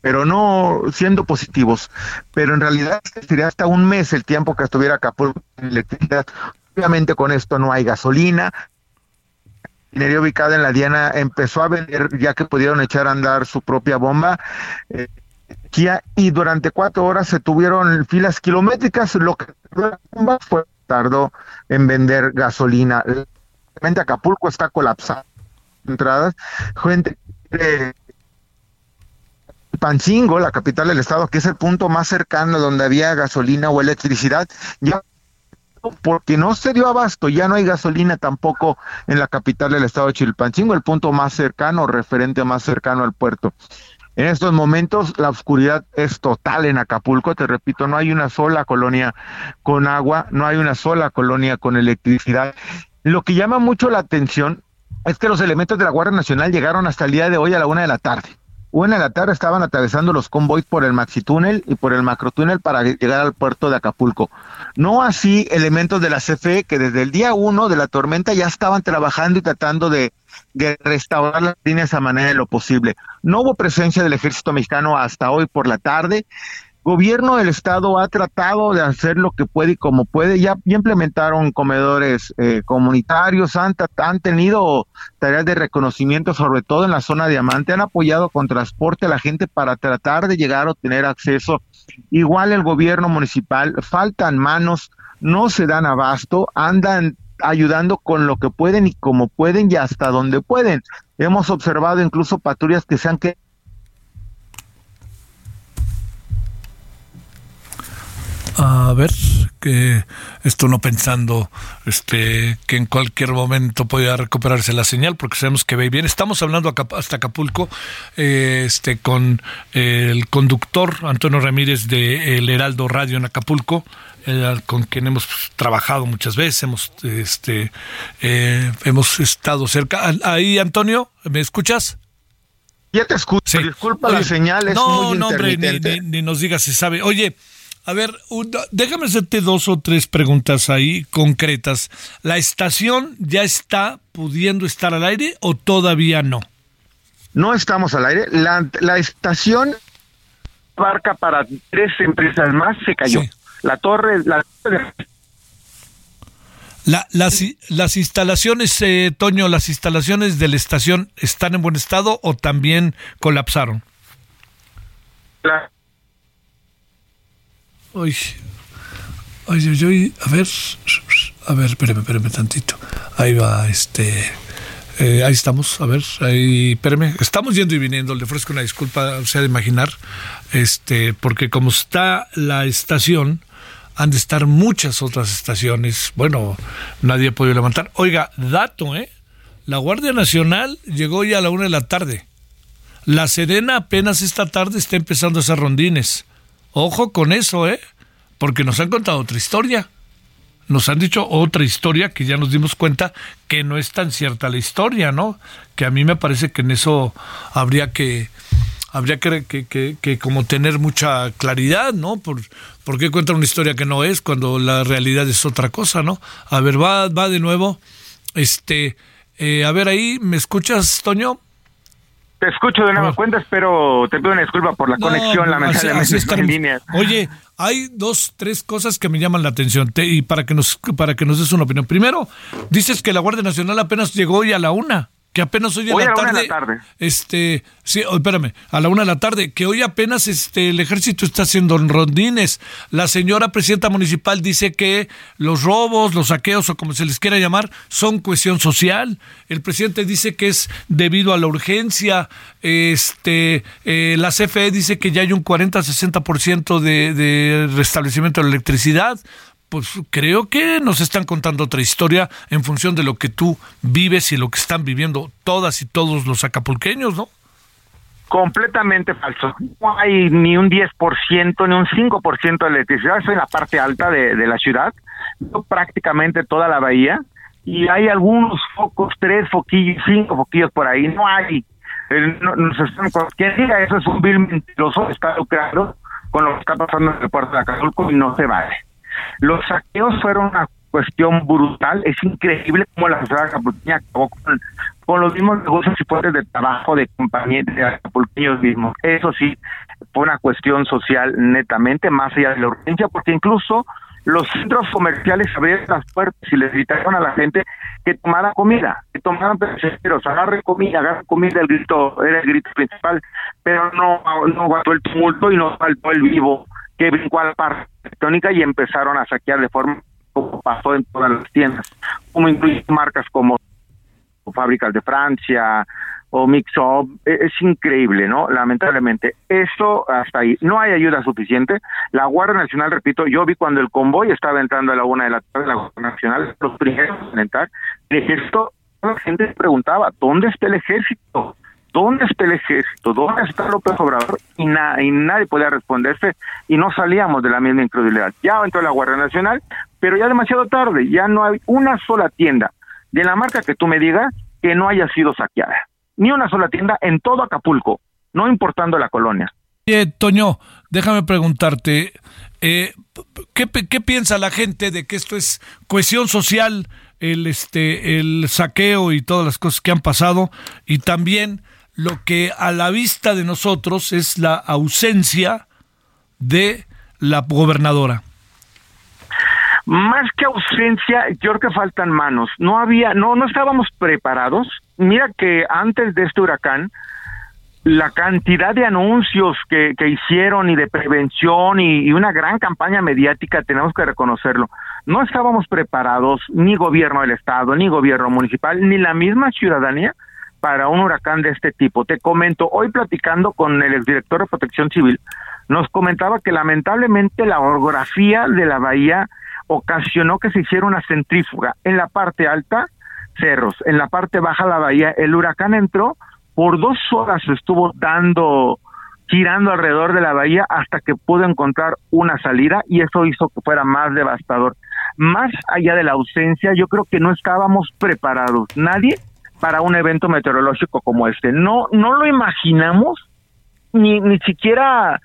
Q: pero no siendo positivos pero en realidad sería hasta un mes el tiempo que estuviera Acapulco sin electricidad obviamente con esto no hay gasolina refinería ubicada en la Diana empezó a vender ya que pudieron echar a andar su propia bomba. Eh, y durante cuatro horas se tuvieron filas kilométricas, lo que fue tardó en vender gasolina. Realmente Acapulco está colapsado. Entradas, gente eh, Pancingo, la capital del estado, que es el punto más cercano donde había gasolina o electricidad, ya porque no se dio abasto, ya no hay gasolina tampoco en la capital del estado de Chilpancingo, el punto más cercano, referente más cercano al puerto. En estos momentos la oscuridad es total en Acapulco, te repito, no hay una sola colonia con agua, no hay una sola colonia con electricidad. Lo que llama mucho la atención es que los elementos de la Guardia Nacional llegaron hasta el día de hoy a la una de la tarde. Una de la tarde estaban atravesando los convoys por el maxi túnel y por el macrotúnel para llegar al puerto de Acapulco. No así elementos de la CFE que desde el día uno de la tormenta ya estaban trabajando y tratando de, de restaurar las líneas a manera de lo posible. No hubo presencia del ejército mexicano hasta hoy por la tarde gobierno del estado ha tratado de hacer lo que puede y como puede. Ya, implementaron comedores eh, comunitarios, han, han tenido tareas de reconocimiento, sobre todo en la zona diamante, han apoyado con transporte a la gente para tratar de llegar a tener acceso. Igual el gobierno municipal, faltan manos, no se dan abasto, andan ayudando con lo que pueden y como pueden y hasta donde pueden. Hemos observado incluso patrullas que se han quedado
A: a ver que esto no pensando este que en cualquier momento pueda recuperarse la señal porque sabemos que ve bien estamos hablando hasta Acapulco eh, este con el conductor Antonio Ramírez de El Heraldo Radio en Acapulco con quien hemos trabajado muchas veces hemos este eh, hemos estado cerca. Ahí Antonio me escuchas
Q: ya te escucho disculpa la señal es
A: no
Q: muy
A: no hombre ni, ni nos digas si sabe. Oye a ver, déjame hacerte dos o tres preguntas ahí concretas. ¿La estación ya está pudiendo estar al aire o todavía no?
Q: No estamos al aire. La, la estación barca para tres empresas más se cayó. La torre, la
A: las, las, instalaciones, eh, Toño, las instalaciones de la estación están en buen estado o también colapsaron?
Q: La,
A: A ver, a ver, espérame, espérame tantito. Ahí va, este, eh, ahí estamos, a ver, ahí, espérame, estamos yendo y viniendo, le ofrezco una disculpa, o sea, de imaginar, este, porque como está la estación, han de estar muchas otras estaciones, bueno, nadie ha podido levantar. Oiga, dato, ¿eh? La Guardia Nacional llegó ya a la una de la tarde. La Serena apenas esta tarde está empezando a hacer rondines. Ojo con eso, ¿eh? Porque nos han contado otra historia. Nos han dicho otra historia que ya nos dimos cuenta que no es tan cierta la historia, ¿no? Que a mí me parece que en eso habría que habría que, que, que, como tener mucha claridad, ¿no? Por, ¿Por qué cuentan una historia que no es cuando la realidad es otra cosa, ¿no? A ver, va, va de nuevo. Este, eh, a ver ahí, ¿me escuchas, Toño?
Q: Te escucho de nueva cuenta, espero te pido una disculpa por la conexión, lamentablemente así, en línea.
A: Oye, hay dos, tres cosas que me llaman la atención y para que nos para que nos des una opinión. Primero, dices que la Guardia Nacional apenas llegó hoy a la una que apenas hoy, en la, tarde,
Q: tarde,
A: este, sí, oh, espérame, a la una de la tarde, que hoy apenas este el ejército está haciendo rondines. La señora presidenta municipal dice que los robos, los saqueos o como se les quiera llamar, son cuestión social. El presidente dice que es debido a la urgencia. Este, eh, la CFE dice que ya hay un 40-60% de, de restablecimiento de la electricidad pues creo que nos están contando otra historia en función de lo que tú vives y lo que están viviendo todas y todos los acapulqueños, ¿no?
Q: Completamente falso. No hay ni un 10% ni un 5% de electricidad. Estoy en la parte alta de, la ciudad, prácticamente toda la bahía, y hay algunos focos, tres foquillos, cinco foquillos por ahí. No hay. Eh, no, quien diga eso es un vil mentiroso, está lucrado con lo que está pasando en el puerto de Acapulco y no se vale. Los saqueos fueron una cuestión brutal, es increíble cómo la sociedad capuchina acabó con, los mismos negocios y fuentes de trabajo de compañías de mismos. Eso sí, fue una cuestión social netamente, más allá de la urgencia, porque incluso los centros comerciales abrieron las puertas y les gritaron a la gente que tomara comida, que tomaran perecederos, agarre comida, agarre comida, el grito era el grito principal, pero no, no el tumulto y no faltó el vivo que brincó a la parte electrónica y empezaron a saquear de forma como pasó en todas las tiendas, como incluye marcas como fábricas de Francia o Mix-Up, e-, es increíble, ¿no? Lamentablemente, eso hasta ahí, no hay ayuda suficiente. La Guardia Nacional, repito, yo vi cuando el convoy estaba entrando a la una de la tarde, la Guardia Nacional, los primeros en entrar, el ejército, la gente preguntaba, ¿dónde está el ejército? ¿Dónde está el ejército? ¿Dónde está López Obrador? Y, y nadie podía responderse y no salíamos de la misma incredulidad. Ya entró la Guardia Nacional, pero ya demasiado tarde, ya no hay una sola tienda de la marca que tú me digas que no haya sido saqueada. Ni una sola tienda en todo Acapulco, no importando la colonia.
A: Eh, Toño, déjame preguntarte, eh, ¿qué, ¿qué, piensa la gente de que esto es cohesión social, el, este, el saqueo y todas las cosas que han pasado? Y también lo que a la vista de nosotros es la ausencia de la gobernadora.
Q: Más que ausencia, yo creo que faltan manos. No había, no, no estábamos preparados. Mira que antes de este huracán, la cantidad de anuncios que, que hicieron y de prevención y, y, una gran campaña mediática, tenemos que reconocerlo. No estábamos preparados, ni gobierno del Estado, ni gobierno municipal, ni la misma ciudadanía para un huracán de este tipo. Te comento, hoy platicando con el exdirector de Protección Civil, nos comentaba que lamentablemente la orografía de la bahía ocasionó que se hiciera una centrífuga. En la parte alta, cerros, en la parte baja, la bahía, el huracán entró, por dos horas estuvo dando, girando alrededor de la bahía hasta que pudo encontrar una salida y eso hizo que fuera más devastador. Más allá de la ausencia, yo creo que no estábamos preparados, nadie para un evento meteorológico como este. No, no lo imaginamos, ni, ni siquiera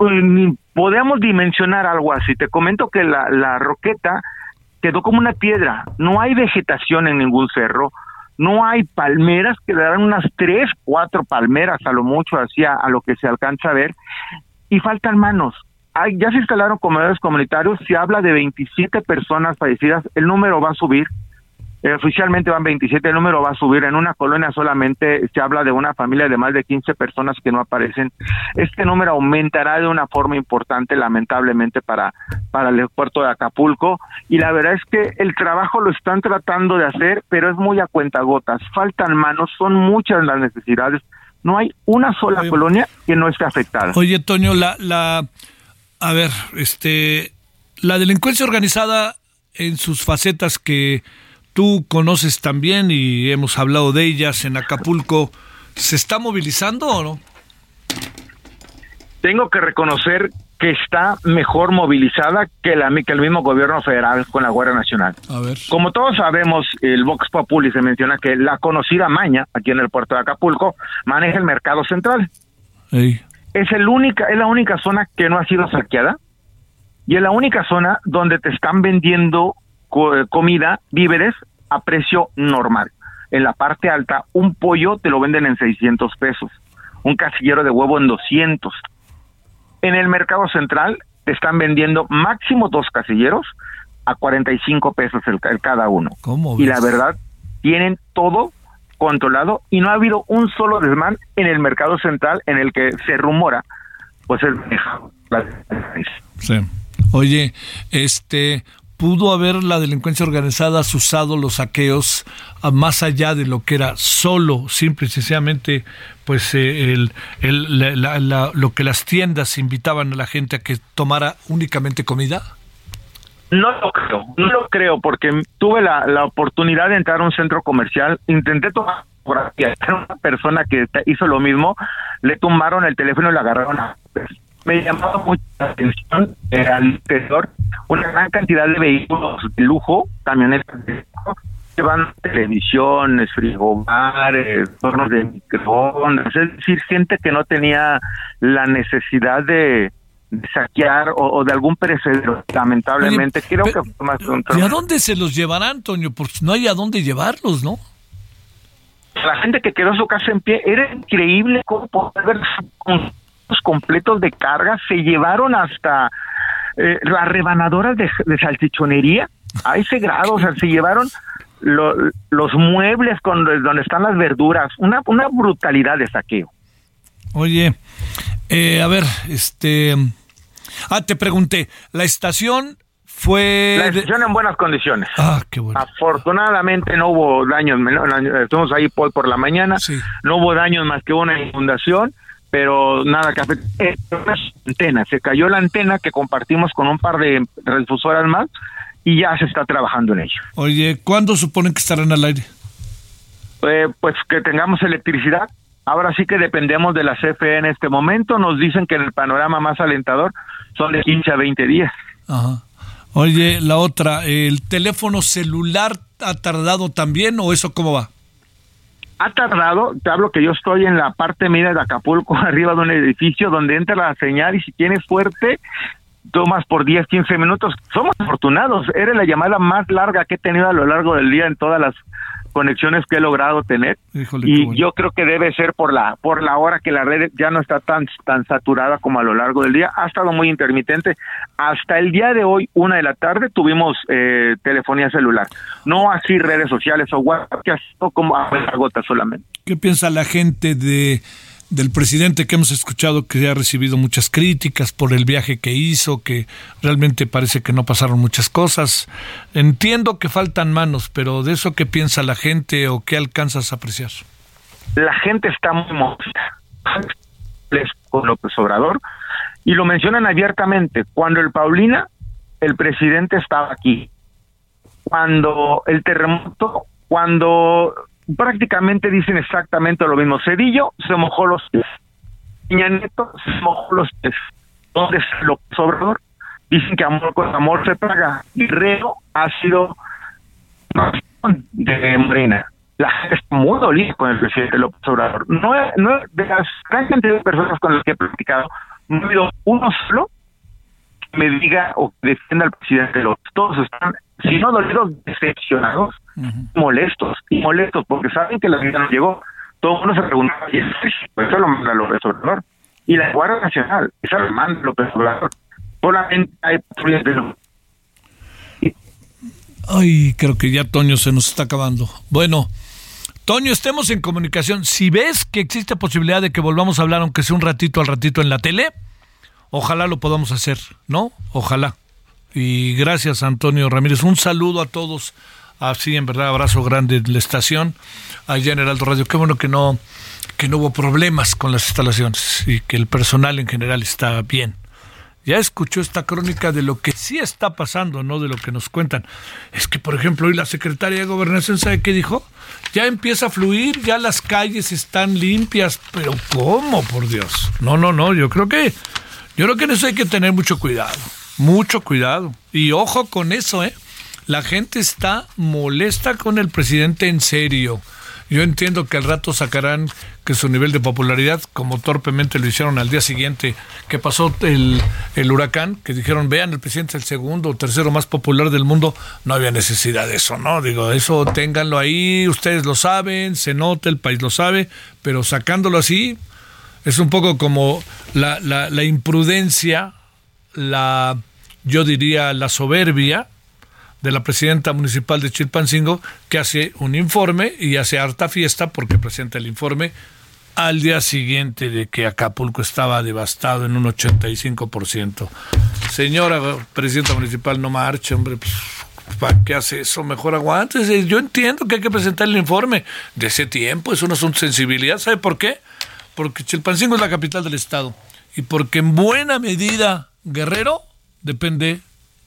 Q: ni podemos dimensionar algo así. Te comento que la, la roqueta quedó como una piedra, no hay vegetación en ningún cerro, no hay palmeras, quedarán unas tres, cuatro palmeras a lo mucho, hacia a lo que se alcanza a ver, y faltan manos. Hay, ya se instalaron comedores comunitarios, se habla de 27 personas fallecidas, el número va a subir, eh, oficialmente van 27, el número va a subir. En una colonia solamente se habla de una familia de más de 15 personas que no aparecen. Este número aumentará de una forma importante, lamentablemente, para, para el puerto de Acapulco. Y la verdad es que el trabajo lo están tratando de hacer, pero es muy a cuentagotas. Faltan manos, son muchas las necesidades. No hay una sola oye, colonia que no esté afectada.
A: Oye, Toño, la, la, a ver, este, la delincuencia organizada en sus facetas que tú conoces también y hemos hablado de ellas en Acapulco, ¿se está movilizando o no?
Q: Tengo que reconocer que está mejor movilizada que, la, que el mismo gobierno federal con la Guardia Nacional.
A: A ver.
Q: Como todos sabemos, el Vox Populi se menciona que la conocida Maña, aquí en el puerto de Acapulco, maneja el mercado central.
A: Ey.
Q: Es, el única, es la única zona que no ha sido saqueada y es la única zona donde te están vendiendo comida, víveres a precio normal. En la parte alta, un pollo te lo venden en 600 pesos, un casillero de huevo en 200. En el mercado central te están vendiendo máximo dos casilleros a 45 pesos el, el cada uno.
A: ¿Cómo
Q: y la verdad, tienen todo controlado y no ha habido un solo desmán en el mercado central en el que se rumora, pues es
A: Sí. Oye, este, pudo haber la delincuencia organizada usado los saqueos a más allá de lo que era solo, simple y sencillamente, pues eh, el, la, la, lo que las tiendas invitaban a la gente a que tomara únicamente comida?
Q: No lo creo, no lo creo, porque tuve la, la oportunidad de entrar a un centro comercial, intenté tomar fotografía, una persona que hizo lo mismo, le tumbaron el teléfono y le agarraron a me llamaba mucho la atención eh, al interior una gran cantidad de vehículos de lujo, camionetas de lujo, llevan televisiones, frigobares, hornos de microondas, es decir, gente que no tenía la necesidad de, de saquear o, o, de algún perecedero, lamentablemente. Oye, Creo
A: pero,
Q: que fue más un
A: ¿Y a dónde se los llevarán, Antonio? Porque no hay a dónde llevarlos, ¿no?
Q: La gente que quedó su casa en pie, era increíble cómo poder ver completos de carga, se llevaron hasta eh, las rebanadoras de, de salchichonería a ese grado, o sea, se llevaron lo- los muebles con donde están las verduras, una, una brutalidad de saqueo.
A: Oye, eh, a ver, este... Ah, te pregunté, la estación fue...
Q: La
A: de-
Q: estación en buenas condiciones.
A: Ah, qué bueno.
Q: Afortunadamente no hubo daños, estuvimos ahí por, por la mañana, no hubo daños más que una inundación, pero nada que afecte. Eh, una antena, se cayó la antena que compartimos con un par de refusoras más y ya se está trabajando en ello.
A: Oye, ¿cuándo suponen que estarán al aire?
Q: Eh, pues que tengamos electricidad. Ahora sí que dependemos de la CFE en este momento. Nos dicen que el panorama más alentador son de 15 a 20 días.
A: Ajá. Oye, la otra, ¿el teléfono celular ha tardado también o eso cómo va?
Q: Ha tardado, te hablo que yo estoy en la parte media de Acapulco, arriba de un edificio donde entra la señal y si tienes fuerte, tomas por 10, 15 minutos. Somos afortunados, era la llamada más larga que he tenido a lo largo del día en todas las conexiones que he logrado tener.
A: Híjole,
Q: y
A: bueno.
Q: yo creo que debe ser por la por la hora que la red ya no está tan tan saturada como a lo largo del día. Ha estado muy intermitente. Hasta el día de hoy una de la tarde tuvimos eh, telefonía celular. No así redes sociales o WhatsApp que ha sido como a gota solamente.
A: ¿Qué piensa la gente de del presidente que hemos escuchado que ha recibido muchas críticas por el viaje que hizo, que realmente parece que no pasaron muchas cosas? Entiendo que faltan manos, pero de eso qué piensa la gente o qué alcanzas a apreciar?
Q: la gente está muy molesta con López Obrador y lo mencionan abiertamente. Cuando el Paulina, el presidente estaba aquí. Cuando el terremoto, cuando prácticamente dicen exactamente lo mismo. Cedillo se mojó los pies. Nieto se mojó los pies. ¿Dónde está López Obrador? Dicen que amor con amor se paga. Guerrero ha sido de Morena. La gente está muy dolida con el presidente López Obrador. De las gran personas con las que he platicado, no ha habido uno solo que me diga o que defienda al presidente López. Todos están, si no dolidos, decepcionados, molestos y molestos porque saben que la vida no llegó. Todo el mundo se preguntaba, y eso lo manda López Obrador. Y la Guardia Nacional, esa lo manda López Obrador. Solamente hay patrullas de los
A: Ay, creo que ya Toño se nos está acabando. Bueno, Toño, estemos en comunicación. Si ves que existe posibilidad de que volvamos a hablar, aunque sea un ratito al ratito en la tele, ojalá lo podamos hacer, ¿no? Ojalá. Y gracias, Antonio Ramírez. Un saludo a todos. Así, en verdad, abrazo grande de la estación, allá en Heraldo Radio. Qué bueno que no, que no hubo problemas con las instalaciones y que el personal en general está bien. Ya escuchó esta crónica de lo que sí está pasando, no de lo que nos cuentan. Es que, por ejemplo, hoy la secretaria de Gobernación, ¿sabe qué dijo? Ya empieza a fluir, ya las calles están limpias, pero ¿cómo, por Dios? No, no, no, yo creo que, yo creo que en eso hay que tener mucho cuidado, mucho cuidado. Y ojo con eso, ¿eh? La gente está molesta con el presidente en serio. Yo entiendo que al rato sacarán que su nivel de popularidad, como torpemente lo hicieron al día siguiente que pasó el, el huracán, que dijeron, vean, el presidente es el segundo o tercero más popular del mundo, no había necesidad de eso, ¿no? Digo, eso ténganlo ahí, ustedes lo saben, se nota, el país lo sabe, pero sacándolo así, es un poco como la, la, la imprudencia, la, yo diría, la soberbia, de la presidenta municipal de Chilpancingo, que hace un informe y hace harta fiesta porque presenta el informe al día siguiente de que Acapulco estaba devastado en un 85%. Señora presidenta municipal, no marche, hombre, pues, ¿para qué hace eso? Mejor aguántese. Yo entiendo que hay que presentar el informe de ese tiempo, es un asunto de sensibilidad. ¿Sabe por qué? Porque Chilpancingo es la capital del estado y porque en buena medida Guerrero depende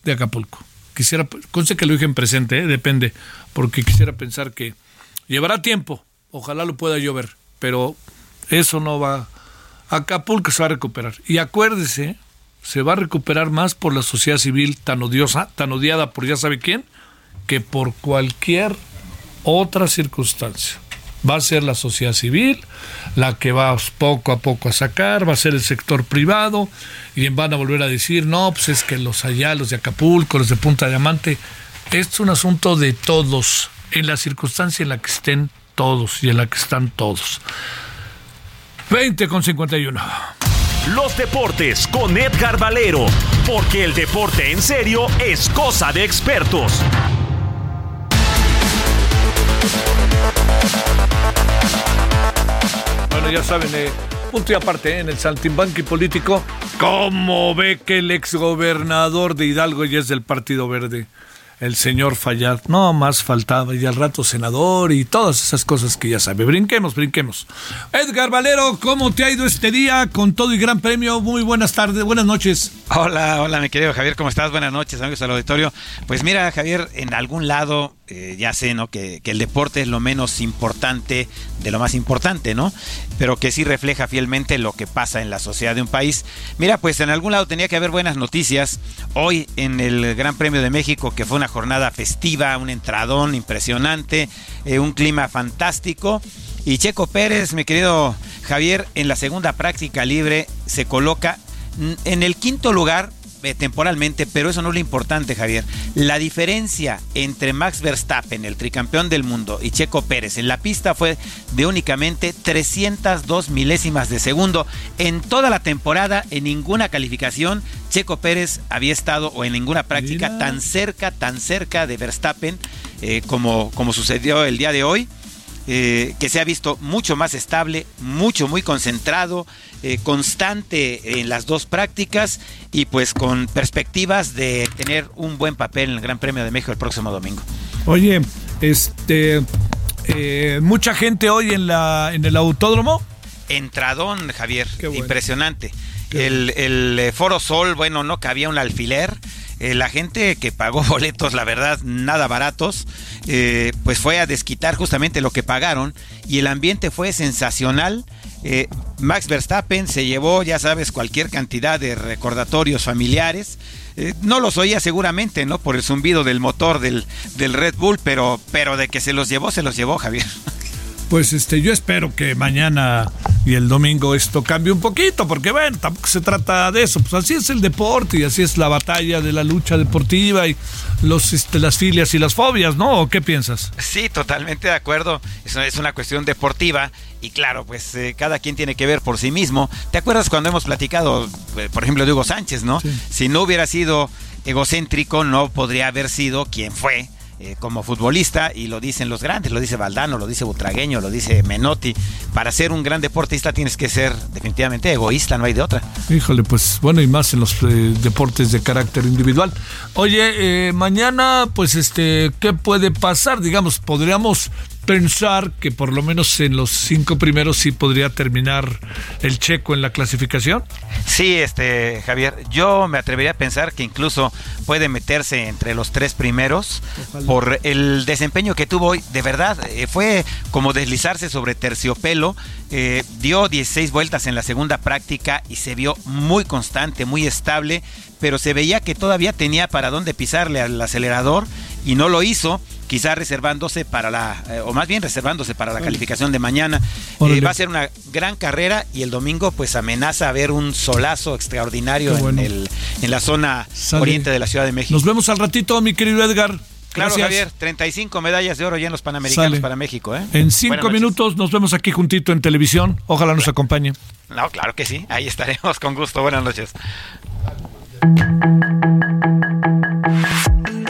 A: de Acapulco quisiera, conste que lo dije en presente, ¿eh? depende, porque quisiera pensar que llevará tiempo, ojalá lo pueda llover, pero eso no va, Acapulco se va a recuperar. Y acuérdese, se va a recuperar más por la sociedad civil tan odiosa, tan odiada por ya sabe quién, que por cualquier otra circunstancia. Va a ser la sociedad civil la que va poco a poco a sacar, va a ser el sector privado y van a volver a decir, no, pues es que los allá, los de Acapulco, los de Punta Diamante, es un asunto de todos, en la circunstancia en la que estén todos y en la que están todos. 20 con 51.
D: los deportes con Edgar Valero, porque el deporte en serio es cosa de expertos.
A: Bueno, ya saben, eh, punto y aparte, eh, en el saltimbanqui político, ¿cómo ve que el exgobernador de Hidalgo ya es del Partido Verde? El señor Fallad. No, más faltaba. Y al rato senador y todas esas cosas que ya sabe. Brinquemos, brinquemos. Edgar Valero, ¿cómo te ha ido este día con todo y gran premio? Muy buenas tardes, buenas noches.
R: Hola, hola, mi querido Javier, ¿cómo estás? Buenas noches, amigos del auditorio. Pues mira, Javier, en algún lado eh, ya sé, ¿no? Que, el deporte es lo menos importante de lo más importante, ¿no? Pero que sí refleja fielmente lo que pasa en la sociedad de un país. Mira, pues en algún lado tenía que haber buenas noticias. Hoy en el Gran Premio de México, que fue una jornada festiva, un entradón impresionante, eh, un clima fantástico. Y Checo Pérez, mi querido Javier, en la segunda práctica libre se coloca en el quinto lugar eh, temporalmente, pero eso no es lo importante, Javier. La diferencia entre Max Verstappen, el tricampeón del mundo, y Checo Pérez en la pista fue de únicamente 302 milésimas de segundo. En toda la temporada, en ninguna calificación, Checo Pérez había estado, o en ninguna práctica, Mira. tan cerca, tan cerca de Verstappen eh, como, como sucedió el día de hoy. Eh, que se ha visto mucho más estable, mucho, muy concentrado, eh, constante en las dos prácticas y pues con perspectivas de tener un buen papel en el Gran Premio de México el próximo domingo.
A: Oye, este, eh, mucha gente hoy en, la, en el autódromo.
R: Entradón, Javier, bueno. impresionante. El, el, Foro Sol, bueno, no cabía un alfiler. Eh, la gente que pagó boletos, la verdad, nada baratos, eh, pues fue a desquitar justamente lo que pagaron y el ambiente fue sensacional. Eh, Max Verstappen se llevó, ya sabes, cualquier cantidad de recordatorios familiares. No los oía seguramente, ¿no? Por el zumbido del motor del, del Red Bull, pero, pero de que se los llevó, se los llevó, Javier.
A: Pues este, yo espero que mañana y el domingo esto cambie un poquito, porque bueno, tampoco se trata de eso, pues así es el deporte y así es la batalla de la lucha deportiva y los, este, las filias y las fobias, ¿no? ¿O qué piensas?
R: Sí, totalmente de acuerdo, eso es una cuestión deportiva y claro, pues eh, cada quien tiene que ver por sí mismo. ¿Te acuerdas cuando hemos platicado, eh, por ejemplo, de Hugo Sánchez, ¿no? Sí. Si no hubiera sido egocéntrico, no podría haber sido quien fue eh, como futbolista, y lo dicen los grandes, lo dice Valdano, lo dice Butragueño, lo dice Menotti. Para ser un gran deportista tienes que ser definitivamente egoísta, no hay de otra.
A: Híjole, pues bueno, y más en los eh, deportes de carácter individual. Oye, eh, mañana, pues este, ¿qué puede pasar? Digamos, podríamos pensar que por lo menos en los cinco primeros sí podría terminar el checo en la clasificación?
R: Sí, este Javier, yo me atrevería a pensar que incluso puede meterse entre los tres primeros Ojalá. por el desempeño que tuvo hoy. De verdad, eh, fue como deslizarse sobre terciopelo. Eh, dio 16 vueltas en la segunda práctica y se vio muy constante, muy estable, pero se veía que todavía tenía para dónde pisarle al acelerador y no lo hizo quizá reservándose para la, eh, o más bien reservándose para la calificación de mañana. Eh, va a ser una gran carrera y el domingo pues amenaza a ver un solazo extraordinario bueno. en, el, en la zona Sale. oriente de la Ciudad de México.
A: Nos vemos al ratito, mi querido Edgar.
R: Claro, Gracias. Javier, 35 medallas de oro ya en los Panamericanos Sale. para México. ¿eh?
A: En cinco minutos nos vemos aquí juntito en televisión. Ojalá nos acompañe.
R: No, claro que sí. Ahí estaremos con gusto. Buenas noches.